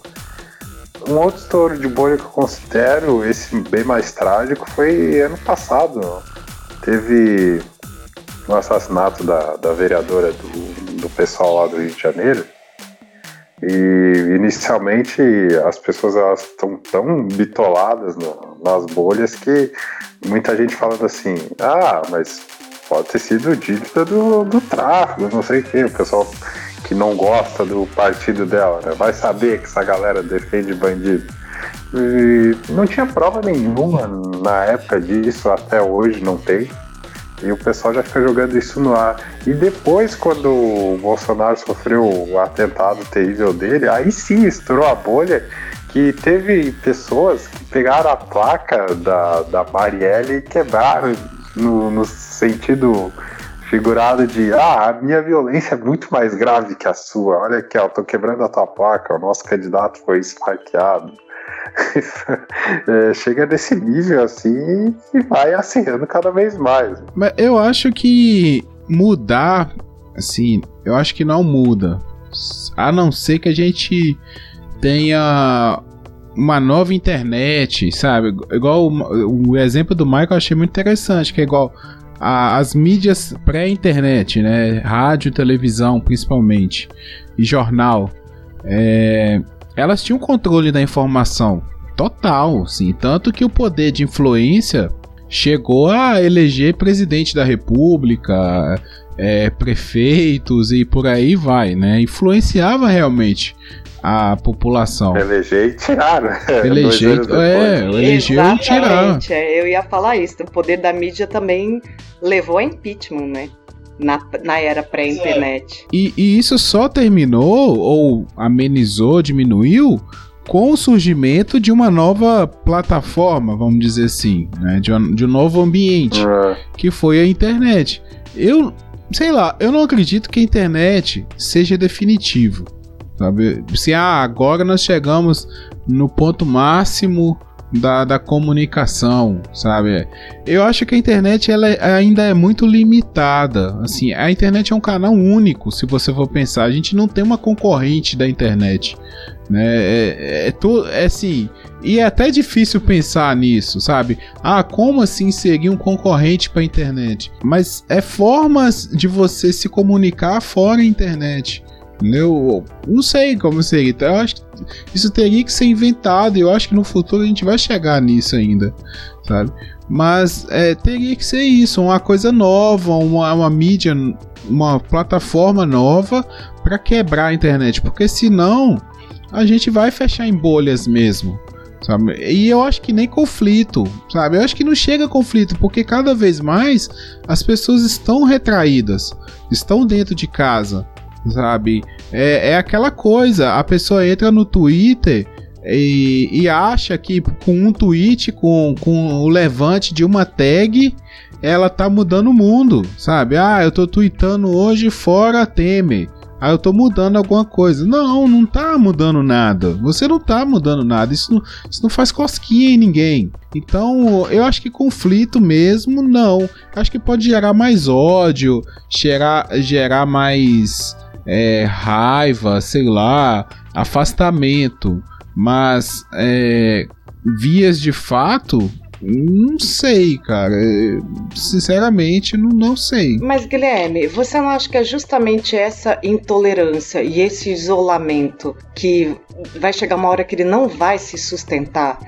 Um outro estouro de bolha que eu considero esse bem mais trágico foi ano passado. Teve o assassinato da, da vereadora do, do pessoal lá do Rio de Janeiro e inicialmente as pessoas elas estão tão bitoladas no, nas bolhas que muita gente falando assim, ah, mas pode ter sido dívida do, do tráfico, não sei o que, o pessoal que não gosta do partido dela, né? vai saber que essa galera defende bandido. E não tinha prova nenhuma na época disso, até hoje não tem. E o pessoal já fica jogando isso no ar. E depois, quando o Bolsonaro sofreu o atentado terrível dele, aí sim estourou a bolha que teve pessoas que pegaram a placa da, da Marielle e quebraram no, no sentido figurado de ah, a minha violência é muito mais grave que a sua. Olha aqui, ó, tô quebrando a tua placa, o nosso candidato foi esfaqueado. é, chega nesse nível assim e vai acirrando cada vez mais. Mas eu acho que mudar, assim, eu acho que não muda. A não ser que a gente tenha uma nova internet, sabe? Igual o, o exemplo do Michael eu achei muito interessante, que é igual a, as mídias pré-internet, né? Rádio, televisão, principalmente, e jornal. É, elas tinham controle da informação total, sim, tanto que o poder de influência chegou a eleger presidente da república, é, prefeitos e por aí vai, né? Influenciava realmente a população. Eleger e tirar, né? Eleger, é, eleger e tirar. É, eu ia falar isso. O poder da mídia também levou a impeachment, né? Na, na era pré-internet. E, e isso só terminou ou amenizou, diminuiu com o surgimento de uma nova plataforma, vamos dizer assim, né? de, um, de um novo ambiente, é. que foi a internet. Eu, sei lá, eu não acredito que a internet seja definitivo. Sabe? Se ah, agora nós chegamos no ponto máximo da, da comunicação, sabe? Eu acho que a internet ela é, ainda é muito limitada. Assim, a internet é um canal único, se você for pensar. A gente não tem uma concorrente da internet, né? É, é, é, to, é assim, e é até difícil pensar nisso, sabe? Ah, como assim seguir um concorrente para a internet? Mas é formas de você se comunicar fora da internet. Eu não sei como seria. Então, eu acho que isso teria que ser inventado. Eu acho que no futuro a gente vai chegar nisso ainda, sabe? Mas é, teria que ser isso, uma coisa nova, uma, uma mídia, uma plataforma nova para quebrar a internet, porque senão a gente vai fechar em bolhas mesmo. Sabe? E eu acho que nem conflito, sabe? Eu acho que não chega conflito, porque cada vez mais as pessoas estão retraídas, estão dentro de casa, sabe? É, é aquela coisa, a pessoa entra no Twitter e, e acha que com um tweet, com, com o levante de uma tag, ela tá mudando o mundo, sabe? Ah, eu tô tweetando hoje fora Temer. ah, eu tô mudando alguma coisa. Não, não tá mudando nada. Você não tá mudando nada. Isso não, isso não faz cosquinha em ninguém. Então, eu acho que conflito mesmo, não. Acho que pode gerar mais ódio, gerar, gerar mais é, raiva, sei lá, afastamento. Mas é, vias de fato, não sei, cara. Sinceramente, não, não sei. Mas, Guilherme, você não acha que é justamente essa intolerância e esse isolamento que vai chegar uma hora que ele não vai se sustentar?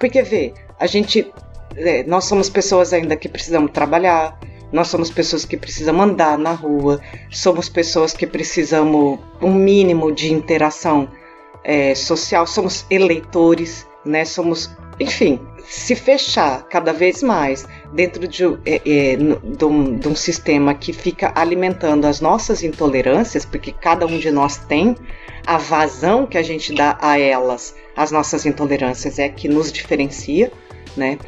Porque, vê, a gente. É, nós somos pessoas ainda que precisamos trabalhar, nós somos pessoas que precisam andar na rua, somos pessoas que precisamos um mínimo de interação é, social, somos eleitores, né? Somos, enfim, se fechar cada vez mais dentro de, é, é, de, um, de um sistema que fica alimentando as nossas intolerâncias, porque cada um de nós tem a vazão que a gente dá a elas, as nossas intolerâncias é que nos diferencia, né,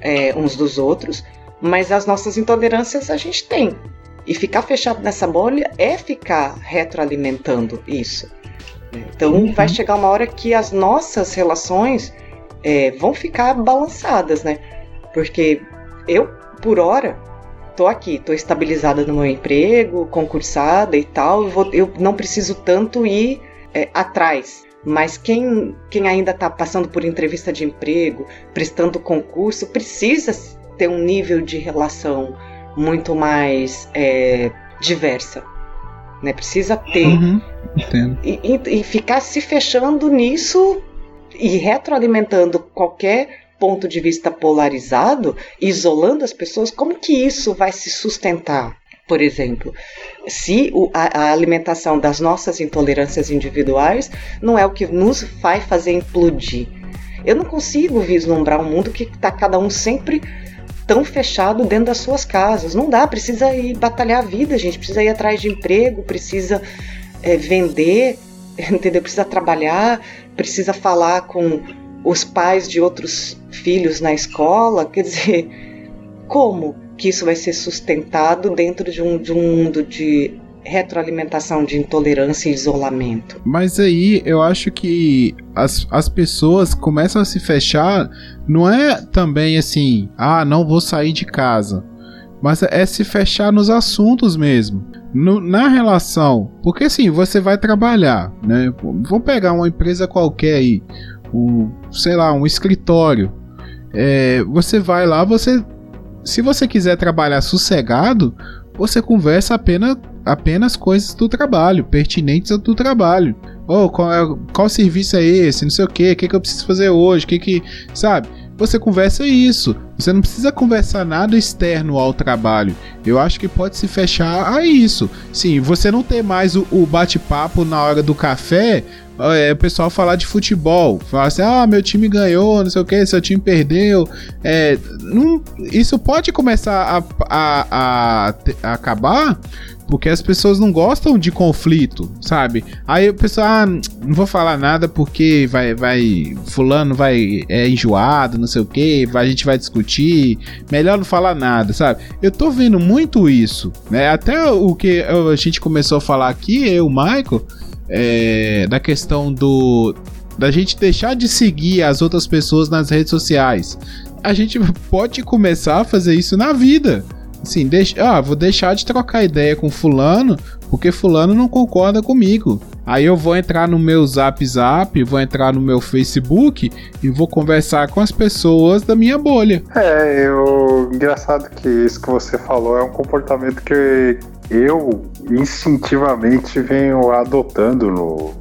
é, uns dos outros, mas as nossas intolerâncias a gente tem. E ficar fechado nessa bolha é ficar retroalimentando isso. Então uhum. vai chegar uma hora que as nossas relações é, vão ficar balançadas, né? Porque eu, por hora, tô aqui, tô estabilizada no meu emprego, concursada e tal, eu, vou, eu não preciso tanto ir é, atrás. Mas quem, quem ainda está passando por entrevista de emprego, prestando concurso, precisa ter um nível de relação muito mais é, diversa. Né? Precisa ter. Uhum, e, e, e ficar se fechando nisso e retroalimentando qualquer ponto de vista polarizado, isolando as pessoas, como que isso vai se sustentar? Por exemplo, se o, a, a, alimentação das nossas intolerâncias individuais não é o que nos vai fazer implodir. Eu não consigo vislumbrar um mundo que está cada um sempre tão fechado dentro das suas casas. Não dá, precisa ir batalhar a vida, gente. Precisa ir atrás de emprego, precisa é, vender, entendeu? Precisa trabalhar, precisa falar com os pais de outros filhos na escola. Quer dizer, como que isso vai ser sustentado dentro de um, de um mundo de retroalimentação de intolerância e isolamento. Mas aí eu acho que as, as pessoas começam a se fechar, não é também assim, ah, não vou sair de casa. Mas é se fechar nos assuntos mesmo. No, na relação. Porque assim, você vai trabalhar, né? Vou pegar uma empresa qualquer aí. Um, sei lá, um escritório. É, você vai lá, você. Se você quiser trabalhar sossegado, você conversa apenas, apenas coisas do trabalho, pertinentes ao do trabalho. Oh, qual, é, qual serviço é esse? Não sei o que, o que, que eu preciso fazer hoje? O que que. Sabe? Você conversa isso. Você não precisa conversar nada externo ao trabalho. Eu acho que pode se fechar a isso. Sim, você não ter mais o, o bate-papo na hora do café é, o pessoal falar de futebol, falar assim, ah, meu time ganhou, não sei o que, seu time perdeu. É, não, isso pode começar a, a, a, a, acabar porque as pessoas não gostam de conflito, sabe? Aí o pessoal, ah, não vou falar nada porque vai, vai, fulano vai, é enjoado, não sei o que, a gente vai discutir, melhor não falar nada, sabe? Eu tô vendo muito isso, né? Até o que a gente começou a falar aqui, eu, Michael, é, da questão do da gente deixar de seguir as outras pessoas nas redes sociais. A gente pode começar a fazer isso na vida. Assim, deixa, ah, vou deixar de trocar ideia com fulano, porque fulano não concorda comigo. Aí eu vou entrar no meu Zap Zap, vou entrar no meu Facebook e vou conversar com as pessoas da minha bolha. É, eu engraçado que isso que você falou é um comportamento que eu instintivamente venho adotando no,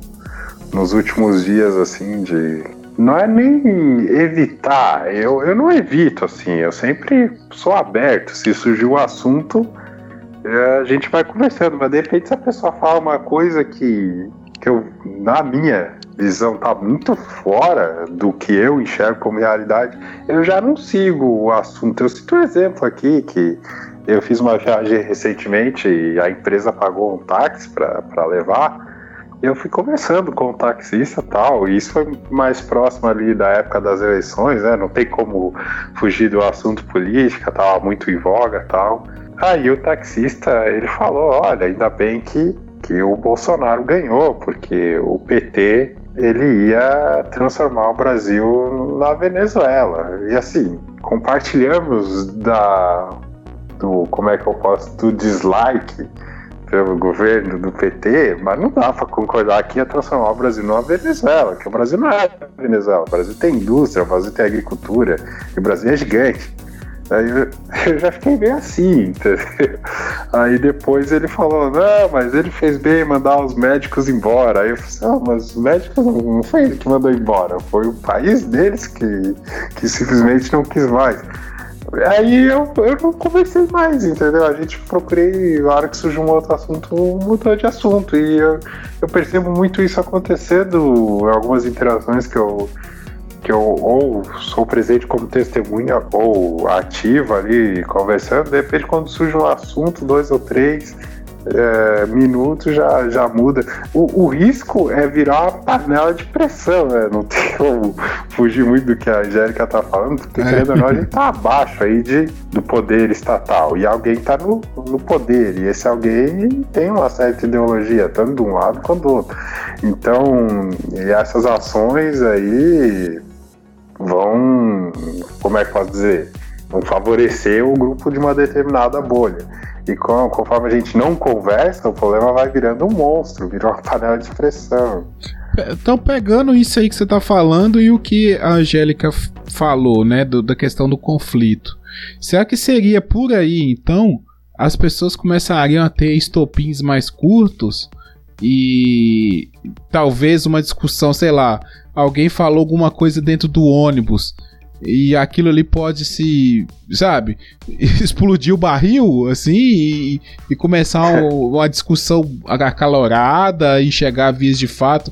nos últimos dias, assim, de. Não é nem evitar, eu, eu não evito, assim, eu sempre sou aberto. Se surgir o um assunto, é, a gente vai conversando, mas de repente se a pessoa fala uma coisa que, que eu, na minha visão, tá muito fora do que eu enxergo como realidade, eu já não sigo o assunto. Eu cito um exemplo aqui que eu fiz uma viagem recentemente e a empresa pagou um táxi para levar. Eu fui conversando com o taxista tal, e isso foi mais próximo ali da época das eleições, né? Não tem como fugir do assunto política, tava muito em voga tal. Aí o taxista, ele falou, olha, ainda bem que que o Bolsonaro ganhou, porque o PT ele ia transformar o Brasil na Venezuela. E assim, compartilhamos da do como é que eu posso do dislike pelo governo do PT, mas não dá para concordar que ia transformar o Brasil numa Venezuela, que o Brasil não é Venezuela, o Brasil tem indústria, o Brasil tem agricultura, e o Brasil é gigante. Aí eu já fiquei bem assim, entendeu? Aí depois ele falou, não, mas ele fez bem mandar os médicos embora. Aí eu falei, ah, mas os médicos não foi ele que mandou embora, foi o país deles que, que simplesmente não quis mais. Aí eu, eu não conversei mais, entendeu? A gente procurei, na hora que surgiu um outro assunto, mudou de assunto. E eu, eu percebo muito isso acontecendo em algumas interações que eu, que eu ou sou presente como testemunha ou ativa ali conversando, de repente quando surge um assunto, dois ou três é, minutos já, já muda. O, o, risco é virar uma panela de pressão, né? Não tem como fugir muito do que a Angélica tá falando, porque é. querendo ou não, a gente tá abaixo aí de, do poder estatal. E alguém tá no, no poder. E esse alguém tem uma certa ideologia, tanto de um lado quanto do outro. Então, essas ações aí vão, como é que posso dizer, vão favorecer o grupo de uma determinada bolha. E com, conforme a gente não conversa, o problema vai virando um monstro, vira uma panela de pressão. Então, pegando isso aí que você tá falando e o que a Angélica falou, né, do, da questão do conflito, será que seria por aí, então, as pessoas começariam a ter estopins mais curtos e talvez uma discussão, sei lá, alguém falou alguma coisa dentro do ônibus e aquilo ali pode se, sabe, explodir o barril, assim, e, e começar uma discussão acalorada e chegar a vias de fato.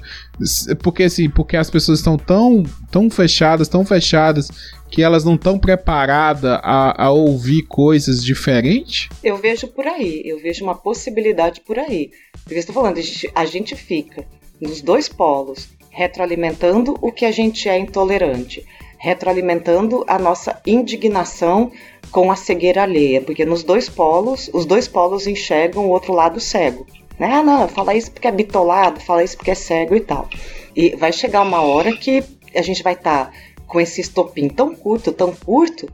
Porque, assim, porque as pessoas estão tão, tão fechadas, tão fechadas, que elas não estão preparadas a, a ouvir coisas diferentes? Eu vejo por aí, eu vejo uma possibilidade por aí. Porque estou falando, a gente, a gente fica nos dois polos, retroalimentando o que a gente é intolerante, retroalimentando a nossa indignação com a cegueira alheia, porque nos dois polos, os dois polos enxergam o outro lado cego. Né? Ah, não, fala isso porque é bitolado, fala isso porque é cego e tal. E vai chegar uma hora que a gente vai estar tá com esse estopim tão curto, tão curto,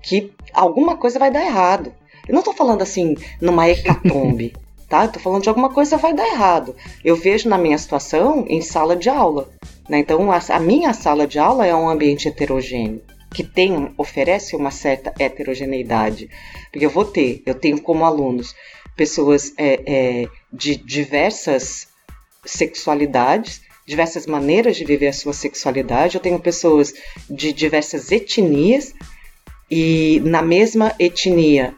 que alguma coisa vai dar errado. Eu não estou falando assim numa hecatombe, tá? Eu tô falando de alguma coisa vai dar errado. Eu vejo na minha situação em sala de aula. Né? Então, a, a minha sala de aula é um ambiente heterogêneo que tem, oferece uma certa heterogeneidade. Porque eu vou ter, eu tenho como alunos pessoas é, é, de diversas sexualidades, diversas maneiras de viver a sua sexualidade, eu tenho pessoas de diversas etnias, e na mesma etnia,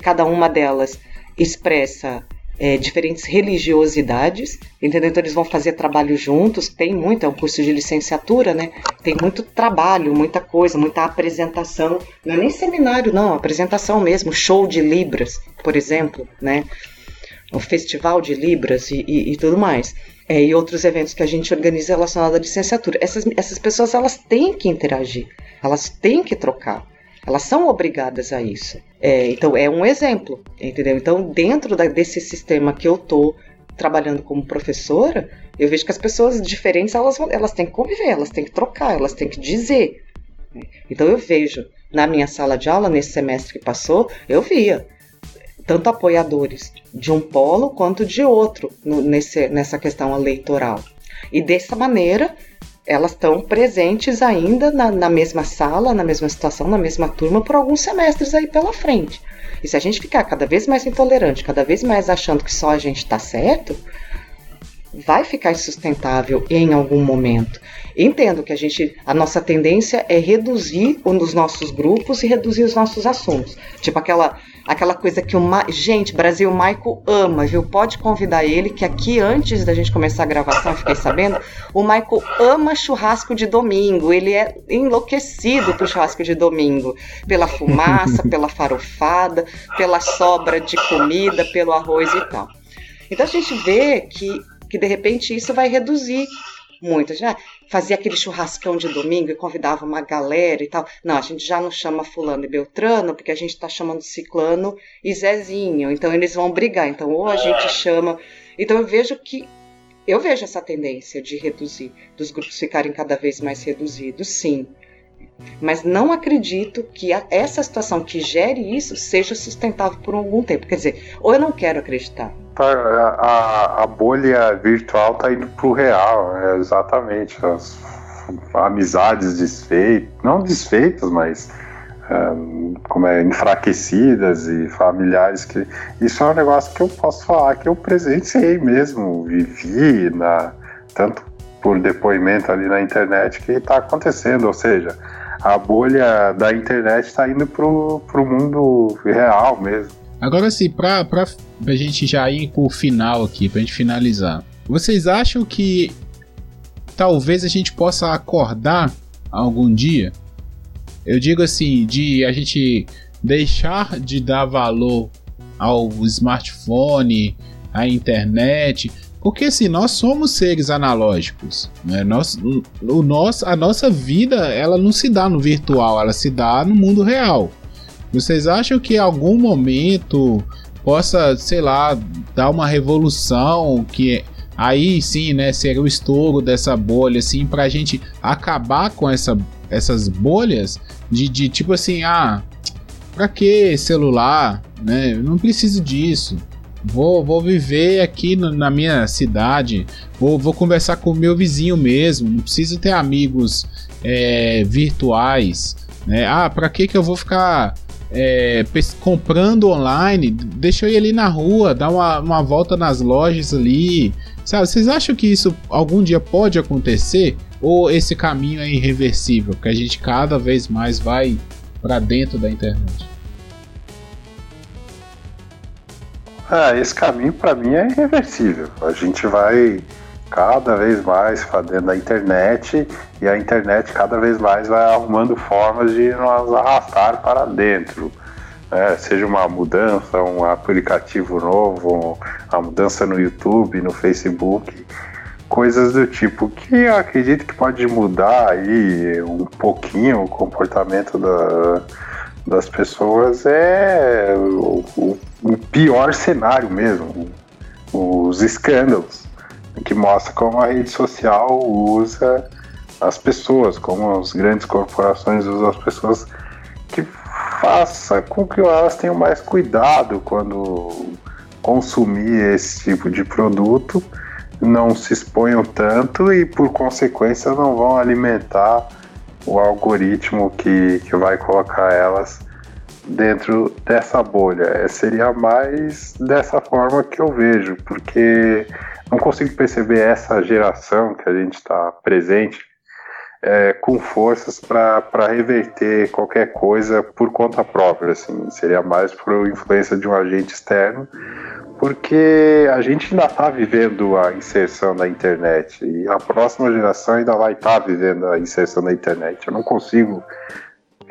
cada uma delas expressa é, diferentes religiosidades, entendeu? Então eles vão fazer trabalho juntos, tem muito, é um curso de licenciatura, né? Tem muito trabalho, muita coisa, muita apresentação, não é nem seminário, não, apresentação mesmo, show de Libras, por exemplo, né? O festival de Libras e, e, e tudo mais. É, e outros eventos que a gente organiza relacionados à licenciatura. Essas, essas pessoas elas têm que interagir, elas têm que trocar. Elas são obrigadas a isso. É, então, é um exemplo, entendeu? Então, dentro da, desse sistema que eu tô trabalhando como professora, eu vejo que as pessoas diferentes, elas, elas têm que conviver, elas têm que trocar, elas têm que dizer. Então, eu vejo, na minha sala de aula, nesse semestre que passou, eu via tanto apoiadores de um polo quanto de outro no, nesse, nessa questão eleitoral. E dessa maneira, elas estão presentes ainda na, na, mesma sala, na mesma situação, na mesma turma por alguns semestres aí pela frente. E se a gente ficar cada vez mais intolerante, cada vez mais achando que só a gente está certo, vai ficar insustentável em algum momento. Entendo que a gente, a nossa tendência é reduzir um dos nossos grupos e reduzir os nossos assuntos. Tipo aquela aquela coisa que o Ma... gente, Brasil o Maico ama, viu? Pode convidar ele que aqui antes da gente começar a gravação, eu fiquei sabendo, o Maico ama churrasco de domingo. Ele é enlouquecido por churrasco de domingo, pela fumaça, pela farofada, pela sobra de comida, pelo arroz e tal. Então a gente vê que que de repente isso vai reduzir muito. Já fazia aquele churrascão de domingo e convidava uma galera e tal. Não, a gente já não chama fulano e beltrano, porque a gente está chamando ciclano e Zezinho. Então eles vão brigar. Então ou a gente chama Então eu vejo que eu vejo essa tendência de reduzir, dos grupos ficarem cada vez mais reduzidos, sim. Mas não acredito que essa situação que gere isso seja sustentável por algum tempo. Quer dizer, ou eu não quero acreditar. Tá, a, a, bolha virtual está indo para o real, é, exatamente. As amizades desfeitas, não desfeitas, mas como é, enfraquecidas e familiares que isso é um negócio que eu posso falar que eu presenciei mesmo, vivi na tanto por depoimento ali na internet que está acontecendo, ou seja, a bolha da internet está indo pro, pro mundo real mesmo. Agora sim, para pra gente já ir pro final aqui, pra gente finalizar. Vocês acham que talvez a gente possa acordar algum dia eu digo assim, de a gente deixar de dar valor ao smartphone, à internet, porque assim, nós somos seres analógicos, né? Nós, o nosso, a nossa vida, ela não se dá no virtual, ela se dá no mundo real. Vocês acham que em algum momento possa, sei lá, dar uma revolução que aí sim, né, seria o estouro dessa bolha, assim, pra gente acabar com essa essas bolhas de, de tipo assim, ah, pra que celular? Né? Eu não preciso disso. Vou, vou viver aqui no, na minha cidade, vou, vou conversar com o meu vizinho mesmo, não preciso ter amigos é, virtuais. Né? Ah, pra que, que eu vou ficar é, comprando online? Deixa eu ir ali na rua, dar uma, uma volta nas lojas ali. Sabe, vocês acham que isso algum dia pode acontecer? Ou esse caminho é irreversível, que a gente cada vez mais vai para dentro da internet? Ah, esse caminho para mim é irreversível. A gente vai cada vez mais dentro da internet e a internet cada vez mais vai arrumando formas de nos arrastar para dentro. É, seja uma mudança, um aplicativo novo, a mudança no YouTube, no Facebook coisas do tipo que eu acredito que pode mudar aí um pouquinho o comportamento da, das pessoas é o, o, o pior cenário mesmo, os escândalos, que mostra como a rede social usa as pessoas, como as grandes corporações usam as pessoas, que faça com que elas tenham mais cuidado quando consumir esse tipo de produto não se exponham tanto e, por consequência, não vão alimentar o algoritmo que, que vai colocar elas dentro dessa bolha. É, seria mais dessa forma que eu vejo, porque não consigo perceber essa geração que a gente está presente é, com forças para reverter qualquer coisa por conta própria. Assim. Seria mais por influência de um agente externo porque a gente ainda está vivendo a inserção da internet e a próxima geração ainda vai estar tá vivendo a inserção da internet. Eu não consigo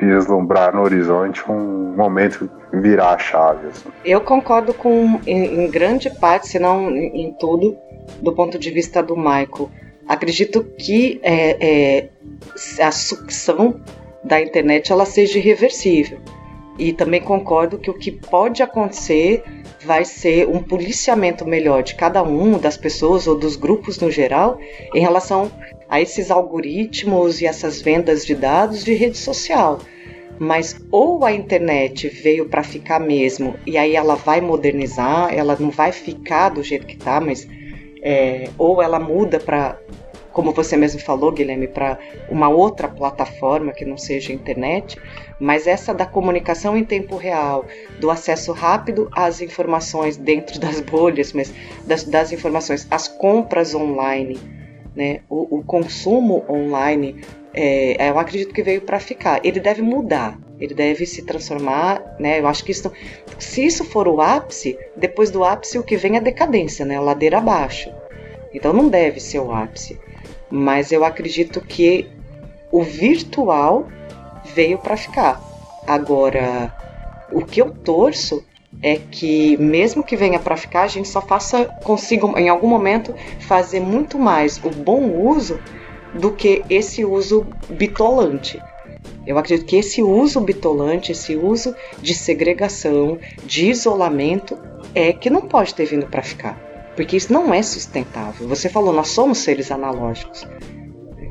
vislumbrar no horizonte um momento virar a chave. Assim. Eu concordo com em, em grande parte, se não em, em tudo, do ponto de vista do Michael. Acredito que é, é, a sucção da internet ela seja irreversível. E também concordo que o que pode acontecer vai ser um policiamento melhor de cada um das pessoas ou dos grupos no geral em relação a esses algoritmos e essas vendas de dados de rede social. Mas ou a internet veio para ficar mesmo e aí ela vai modernizar, ela não vai ficar do jeito que está, mas é, ou ela muda para como você mesmo falou, Guilherme, para uma outra plataforma que não seja internet, mas essa da comunicação em tempo real, do acesso rápido às informações dentro das bolhas, mas das, das informações, as compras online, né, o, o consumo online, é, eu acredito que veio para ficar. Ele deve mudar, ele deve se transformar, né? Eu acho que isso, se isso for o ápice, depois do ápice o que vem é decadência, né? Ladeira abaixo. Então não deve ser o ápice mas eu acredito que o virtual veio para ficar. Agora, o que eu torço é que mesmo que venha para ficar, a gente só faça consiga em algum momento fazer muito mais o bom uso do que esse uso bitolante. Eu acredito que esse uso bitolante, esse uso de segregação, de isolamento, é que não pode ter vindo para ficar. Porque isso não é sustentável. Você falou, nós somos seres analógicos.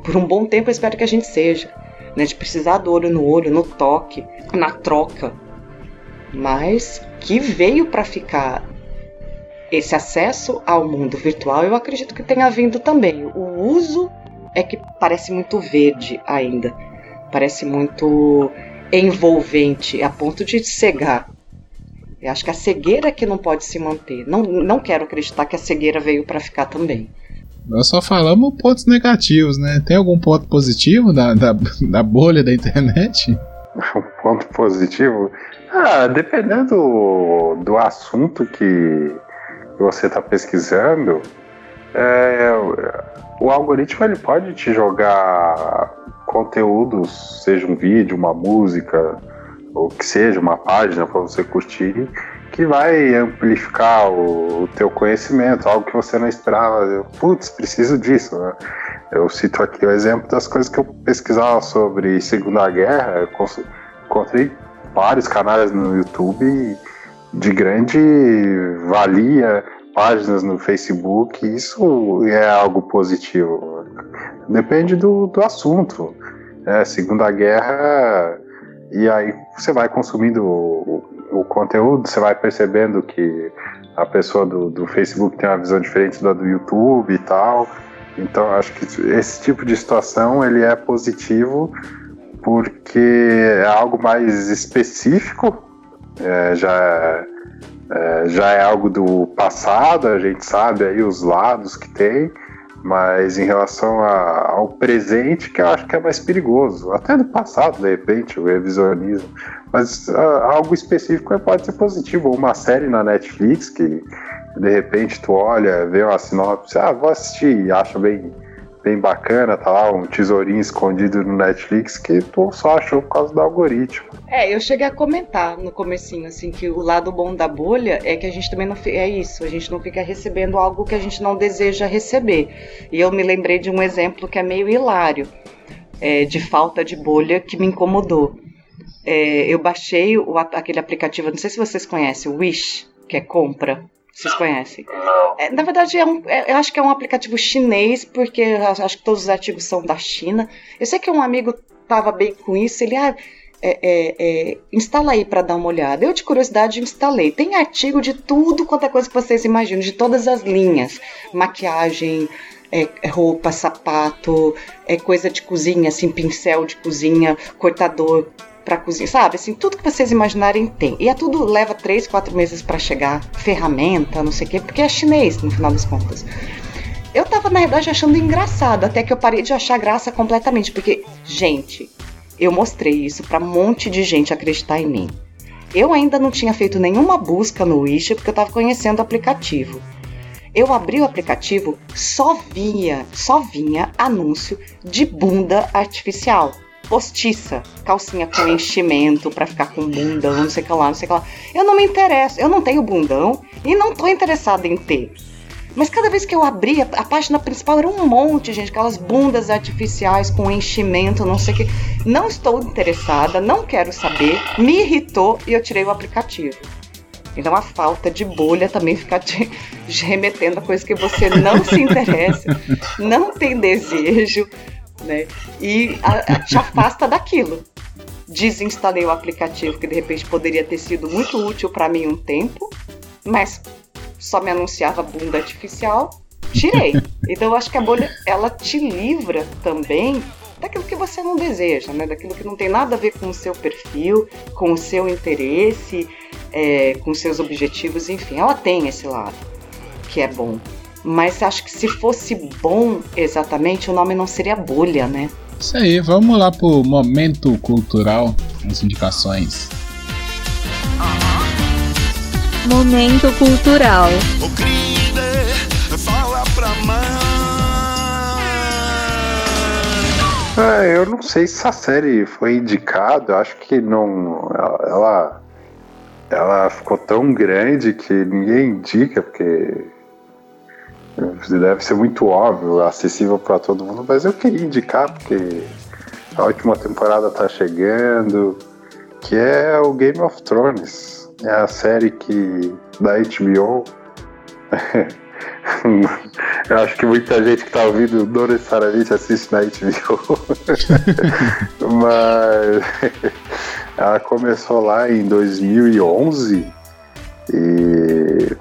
Por um bom tempo eu espero que a gente seja. Né, de precisar do olho no olho, no toque, na troca. Mas que veio para ficar esse acesso ao mundo virtual, eu acredito que tenha vindo também. O uso é que parece muito verde ainda. Parece muito envolvente, a ponto de cegar. Eu acho que a cegueira é que não pode se manter. Não, não quero acreditar que a cegueira veio para ficar também. Nós só falamos pontos negativos, né? Tem algum ponto positivo da, da, da bolha da internet? Ponto positivo? Ah, dependendo do, do assunto que você está pesquisando, é, o algoritmo ele pode te jogar conteúdos, seja um vídeo, uma música, ou que seja uma página para você curtir, que vai amplificar o, o, teu conhecimento, algo que você não esperava. Eu, Putz, preciso disso. Né? Eu cito aqui o exemplo das coisas que eu pesquisava sobre Segunda Guerra. Encontrei vários canais no YouTube de grande valia, páginas no Facebook. Isso é algo positivo. Depende do, do assunto. É, Segunda Guerra e aí você vai consumindo o, o, conteúdo, você vai percebendo que a pessoa do, do Facebook tem uma visão diferente da do YouTube e tal. Então acho que esse tipo de situação ele é positivo porque é algo mais específico, é, já, é, já é algo do passado, a gente sabe aí os lados que tem, mas em relação a, ao presente, que eu acho que é mais perigoso. Até do passado, de repente, o revisionismo. Mas uh, algo específico pode ser positivo. Uma série na Netflix que de repente tu olha, vê uma sinopse, ah, vou assistir acha bem bem bacana, tá lá um tesourinho escondido no Netflix que tu só achou por causa do algoritmo. É, eu cheguei a comentar no comecinho, assim, que o lado bom da bolha é que a gente também não é isso, a gente não fica recebendo algo que a gente não deseja receber. E eu me lembrei de um exemplo que é meio hilário, é, de falta de bolha que me incomodou. É, eu baixei o, aquele aplicativo, não sei se vocês conhecem, o Wish, que é compra. Vocês conhecem? É, na verdade, é um, é, eu acho que é um aplicativo chinês, porque acho que todos os artigos são da China. Eu sei que um amigo estava bem com isso, ele, ah, é, é, é instala aí para dar uma olhada. Eu, de curiosidade, instalei. Tem artigo de tudo quanto é coisa que vocês imaginam, de todas as linhas: maquiagem, é, roupa, sapato, é coisa de cozinha, assim, pincel de cozinha, cortador para cozinha, sabe? Assim, tudo que vocês imaginarem tem. E é tudo leva três, quatro meses para chegar, ferramenta, não sei o quê, porque é chinês no final das contas. Eu tava, na verdade, achando engraçado, até que eu parei de achar graça completamente, porque, gente, eu mostrei isso para um monte de gente acreditar em mim. Eu ainda não tinha feito nenhuma busca no Wish porque eu tava conhecendo o aplicativo. Eu abri o aplicativo, só vinha, só vinha anúncio de bunda artificial postiça, calcinha com enchimento para ficar com bundão, não sei o que lá, não sei o que lá. Eu não me interesso, eu não tenho bundão e não tô interessada em ter. Mas cada vez que eu abria, a página principal era um monte, gente, aquelas bundas artificiais com enchimento, não sei o que. Não estou interessada, não quero saber, me irritou e eu tirei o aplicativo. Então a falta de bolha também fica te remetendo a coisa que você não se interessa, não tem desejo, né? E a, a, te afasta daquilo. Desinstalei o aplicativo que de repente poderia ter sido muito útil para mim um tempo, mas só me anunciava bunda artificial, tirei. Então eu acho que a bolha ela te livra também daquilo que você não deseja, né? Daquilo que não tem nada a ver com o seu perfil, com o seu interesse, é, com seus objetivos, enfim, ela tem esse lado que é bom. Mas acho que se fosse bom exatamente, o nome não seria bolha, né? Isso aí, vamos lá pro momento cultural, as indicações. Momento cultural. Ah, eu não sei se a série foi indicada, acho que não. Ela, ela ficou tão grande que ninguém indica, porque Deve ser muito óbvio, acessível para todo mundo, mas eu queria indicar porque a última temporada tá chegando, que é o Game of Thrones. É a série que da HBO Eu acho que muita gente que tá ouvindo não necessariamente assiste na HBO. Mas ela começou lá em 2011 e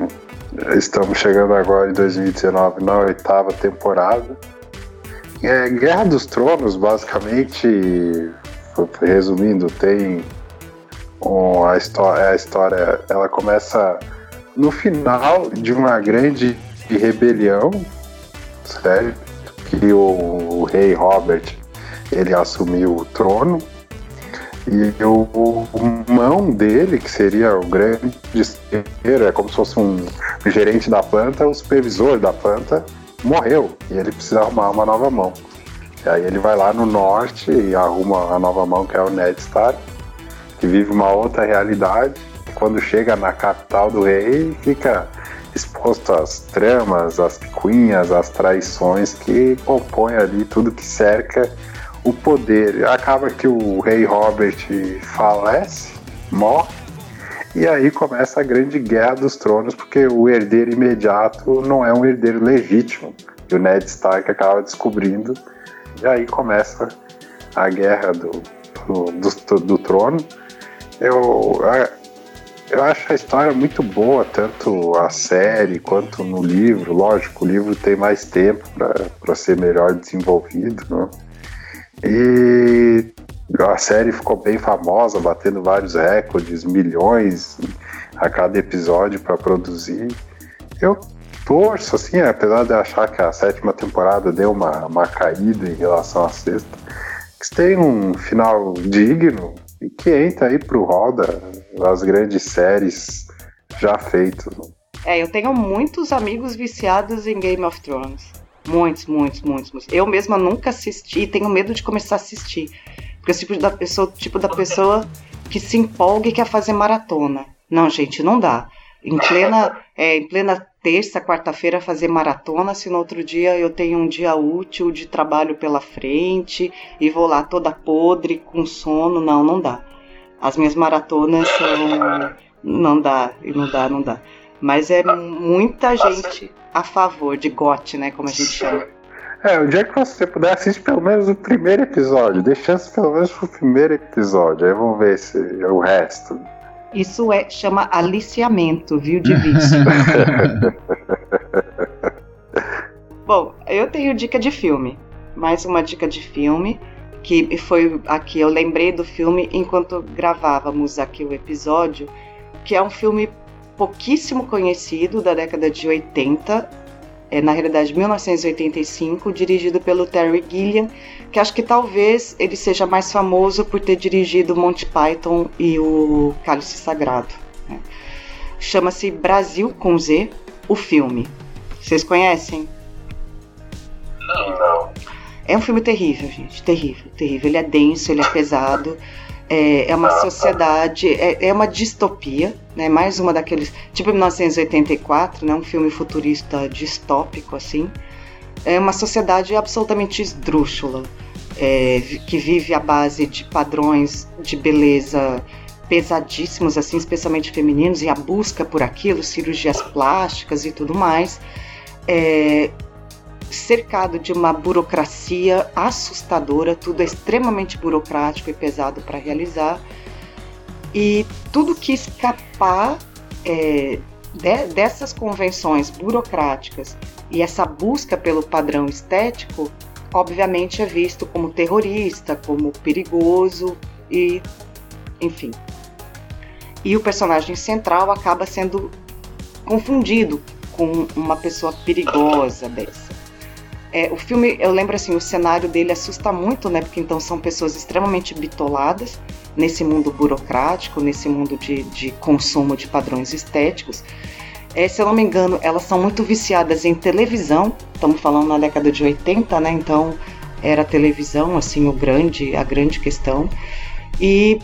estamos chegando agora em 2019 na oitava temporada. É, Guerra dos Tronos, basicamente, resumindo, tem um, a, história, a história, ela começa no final de uma grande rebelião, certo? Que o, o rei Robert ele assumiu o trono e o, mão dele, que seria o grande é como se fosse um gerente da planta, o supervisor da planta, morreu e ele precisa arrumar uma nova mão. E aí ele vai lá no norte e arruma a nova mão, que é o Ned Stark, que vive uma outra realidade. E quando chega na capital do rei, fica exposto às tramas, às picuinhas, às traições que compõem ali tudo que cerca o poder. Acaba que o rei Robert falece, morre, e aí começa a grande guerra dos tronos, porque o herdeiro imediato não é um herdeiro legítimo. E o Ned Stark acaba descobrindo, e aí começa a guerra do, do, do, do trono. Eu, eu acho a história muito boa, tanto a série quanto no livro. Lógico, o livro tem mais tempo para ser melhor desenvolvido. Né? E a série ficou bem famosa, batendo vários recordes, milhões a cada episódio para produzir. Eu torço, assim, apesar de achar que a sétima temporada deu uma, uma caída em relação à sexta, que tem um final digno e que entra aí pro roda as grandes séries já feitas. É, eu tenho muitos amigos viciados em Game of Thrones. Muitos, muitos, muitos, muitos. Eu mesma nunca assisti, tenho medo de começar a assistir. Porque eu sou tipo da pessoa, tipo da pessoa que se empolga e quer fazer maratona. Não, gente, não dá. Em plena, é, em plena terça, quarta-feira fazer maratona, se no outro dia eu tenho um dia útil de trabalho pela frente e vou lá toda podre, com sono, não, não dá. As minhas maratonas são. Não dá, não dá, não dá. Mas é muita gente a favor de GOT, né? Como a gente chama. É, o dia que você puder, assiste pelo menos o primeiro episódio. Dê chance pelo menos pro primeiro episódio. Aí vamos ver se o resto. Isso é chama aliciamento, viu, de vício. Bom, eu tenho dica de filme. Mais uma dica de filme que foi aqui eu lembrei do filme enquanto gravávamos aqui o episódio, que é um filme pouquíssimo conhecido da década de 80, é, na realidade 1985, dirigido pelo Terry Gilliam, que acho que talvez ele seja mais famoso por ter dirigido Monty Python e o Cálice Sagrado. Né? Chama-se Brasil com Z, o filme. Vocês conhecem? Não. É um filme terrível, gente, terrível, terrível. Ele é denso, ele é pesado. É, é uma sociedade, é, é, uma distopia, né? Mais uma daqueles, tipo 1984, né? Um filme futurista distópico assim. É uma sociedade absolutamente esdrúxula, é, que vive à base de padrões de beleza pesadíssimos, assim, especialmente femininos, e a busca por aquilo, cirurgias plásticas e tudo mais. É, cercado de uma burocracia assustadora, tudo é extremamente burocrático e pesado para realizar. E tudo que escapar é, de, dessas convenções burocráticas e essa busca pelo padrão estético, obviamente é visto como terrorista, como perigoso e enfim. E o personagem central acaba sendo confundido com uma pessoa perigosa dessa. É, o filme, eu lembro assim, o cenário dele assusta muito, né? Porque então são pessoas extremamente bitoladas nesse mundo burocrático, nesse mundo de, de consumo de padrões estéticos. É, se eu não me engano, elas são muito viciadas em televisão. Estamos falando na década de 80, né? Então era a televisão, assim, o grande, a grande questão. E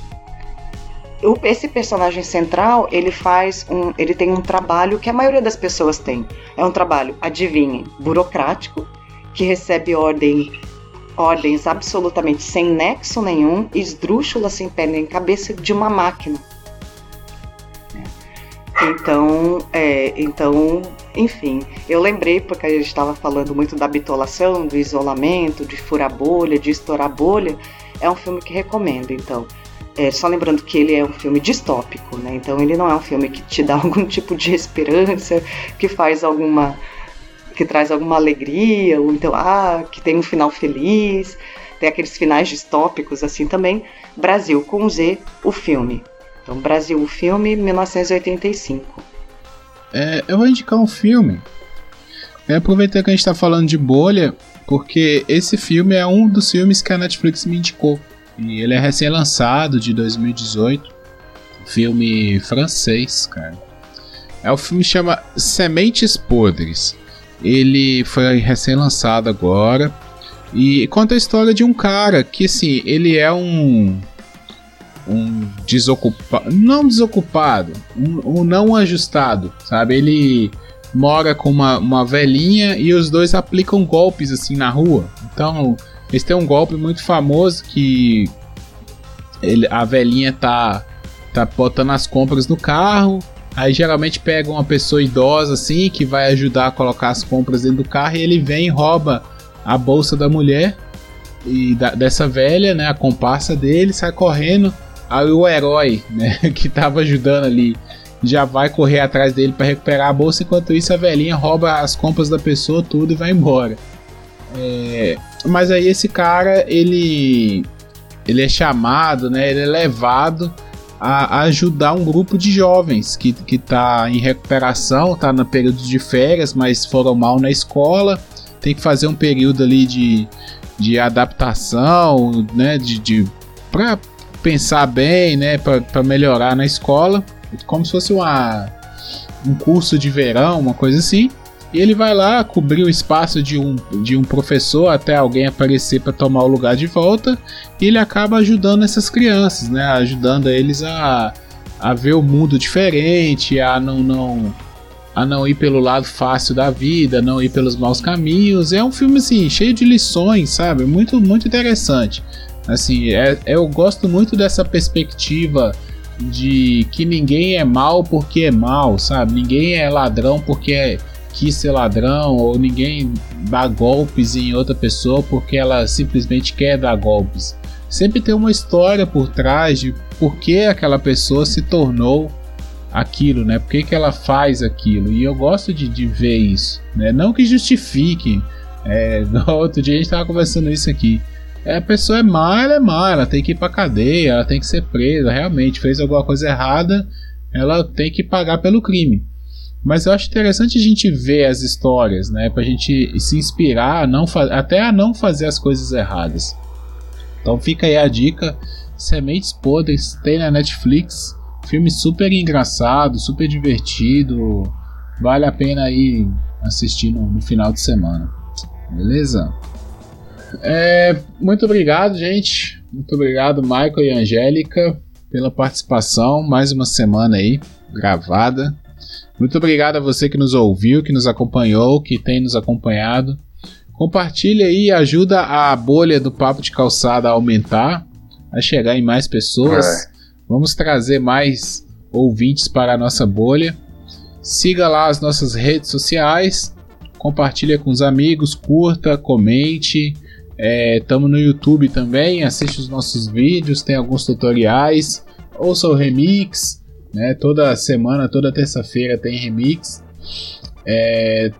esse personagem central, ele faz um, ele tem um trabalho que a maioria das pessoas tem. É um trabalho, adivinhem, burocrático, que recebe ordem, ordens absolutamente sem nexo nenhum, esdrúxula, sem pé nem cabeça, de uma máquina. Então, é, então Enfim, eu lembrei porque a gente estava falando muito da bitolação, do isolamento, de furar bolha, de estourar bolha. É um filme que recomendo, então. É, só lembrando que ele é um filme distópico, né? Então ele não é um filme que te dá algum tipo de esperança, que faz alguma. Que traz alguma alegria, ou então, ah, que tem um final feliz. Tem aqueles finais distópicos assim também. Brasil com Z, o filme. Então, Brasil, o filme, 1985. É, eu vou indicar um filme. É aproveitar que a gente tá falando de bolha, porque esse filme é um dos filmes que a Netflix me indicou. E ele é recém-lançado de 2018. Filme francês, cara. É o filme chama Sementes Podres. Ele foi recém-lançado agora. E conta a história de um cara que, assim, ele é um. Um desocupado. Não desocupado, um, um não ajustado, sabe? Ele mora com uma, uma velhinha e os dois aplicam golpes assim na rua. Então, eles têm um golpe muito famoso que ele, a velhinha tá, tá botando as compras no carro. Aí geralmente pega uma pessoa idosa assim que vai ajudar a colocar as compras dentro do carro e ele vem e rouba a bolsa da mulher e da, dessa velha, né, a comparsa dele, sai correndo. Aí o herói, né, que tava ajudando ali, já vai correr atrás dele para recuperar a bolsa, enquanto isso a velhinha rouba as compras da pessoa tudo e vai embora. É, mas aí esse cara, ele ele é chamado, né, ele é levado a, ajudar um grupo de jovens que, que tá em recuperação, tá no período de férias, mas foram mal na escola tem que fazer um período ali de, de adaptação, né, de, de para pensar bem, né, para melhorar na escola, como se fosse uma, um curso de verão, uma coisa assim. E ele vai lá cobrir o espaço de um, de um professor até alguém aparecer para tomar o lugar de volta. E ele acaba ajudando essas crianças, né? Ajudando eles a, a ver o mundo diferente, a não, não a não ir pelo lado fácil da vida, não ir pelos maus caminhos. É um filme assim, cheio de lições, sabe? Muito muito interessante. Assim, é, eu gosto muito dessa perspectiva de que ninguém é mal porque é mal, sabe? Ninguém é ladrão porque é, quis ser ladrão, ou ninguém dá golpes em outra pessoa porque ela simplesmente quer dar golpes. Sempre tem uma história por trás de por que aquela pessoa se tornou aquilo, né? Por que, que ela faz aquilo? E eu gosto de, de ver isso, né? Não que justifique. É, no outro dia a gente estava conversando isso aqui. É, a pessoa é má, ela é má, ela tem que ir pra cadeia, ela tem que ser presa, realmente fez alguma coisa errada, ela tem que pagar pelo crime. Mas eu acho interessante a gente ver as histórias, né? Pra gente se inspirar, a não até a não fazer as coisas erradas. Então fica aí a dica: Sementes Podres tem na Netflix. Filme super engraçado, super divertido. Vale a pena aí assistir no, no final de semana. Beleza? É, muito obrigado, gente. Muito obrigado, Michael e Angélica, pela participação. Mais uma semana aí gravada. Muito obrigado a você que nos ouviu, que nos acompanhou, que tem nos acompanhado. Compartilhe aí, ajuda a bolha do Papo de Calçada a aumentar, a chegar em mais pessoas. É. Vamos trazer mais ouvintes para a nossa bolha. Siga lá as nossas redes sociais, compartilha com os amigos, curta, comente. Estamos é, no YouTube também, assiste os nossos vídeos, tem alguns tutoriais. Ouça o remix, né? Toda semana, toda terça-feira tem remix. É,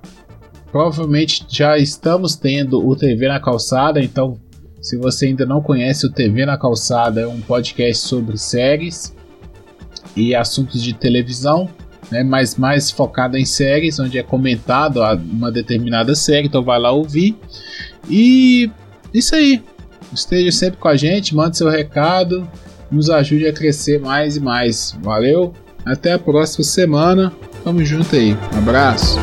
provavelmente já estamos tendo o TV na calçada, então se você ainda não conhece o TV na Calçada, é um podcast sobre séries e assuntos de televisão, né, mas mais focado em séries, onde é comentado uma determinada série, então vai lá ouvir. E isso aí. Esteja sempre com a gente, mande seu recado, nos ajude a crescer mais e mais. Valeu, até a próxima semana. Tamo junto aí. Um abraço.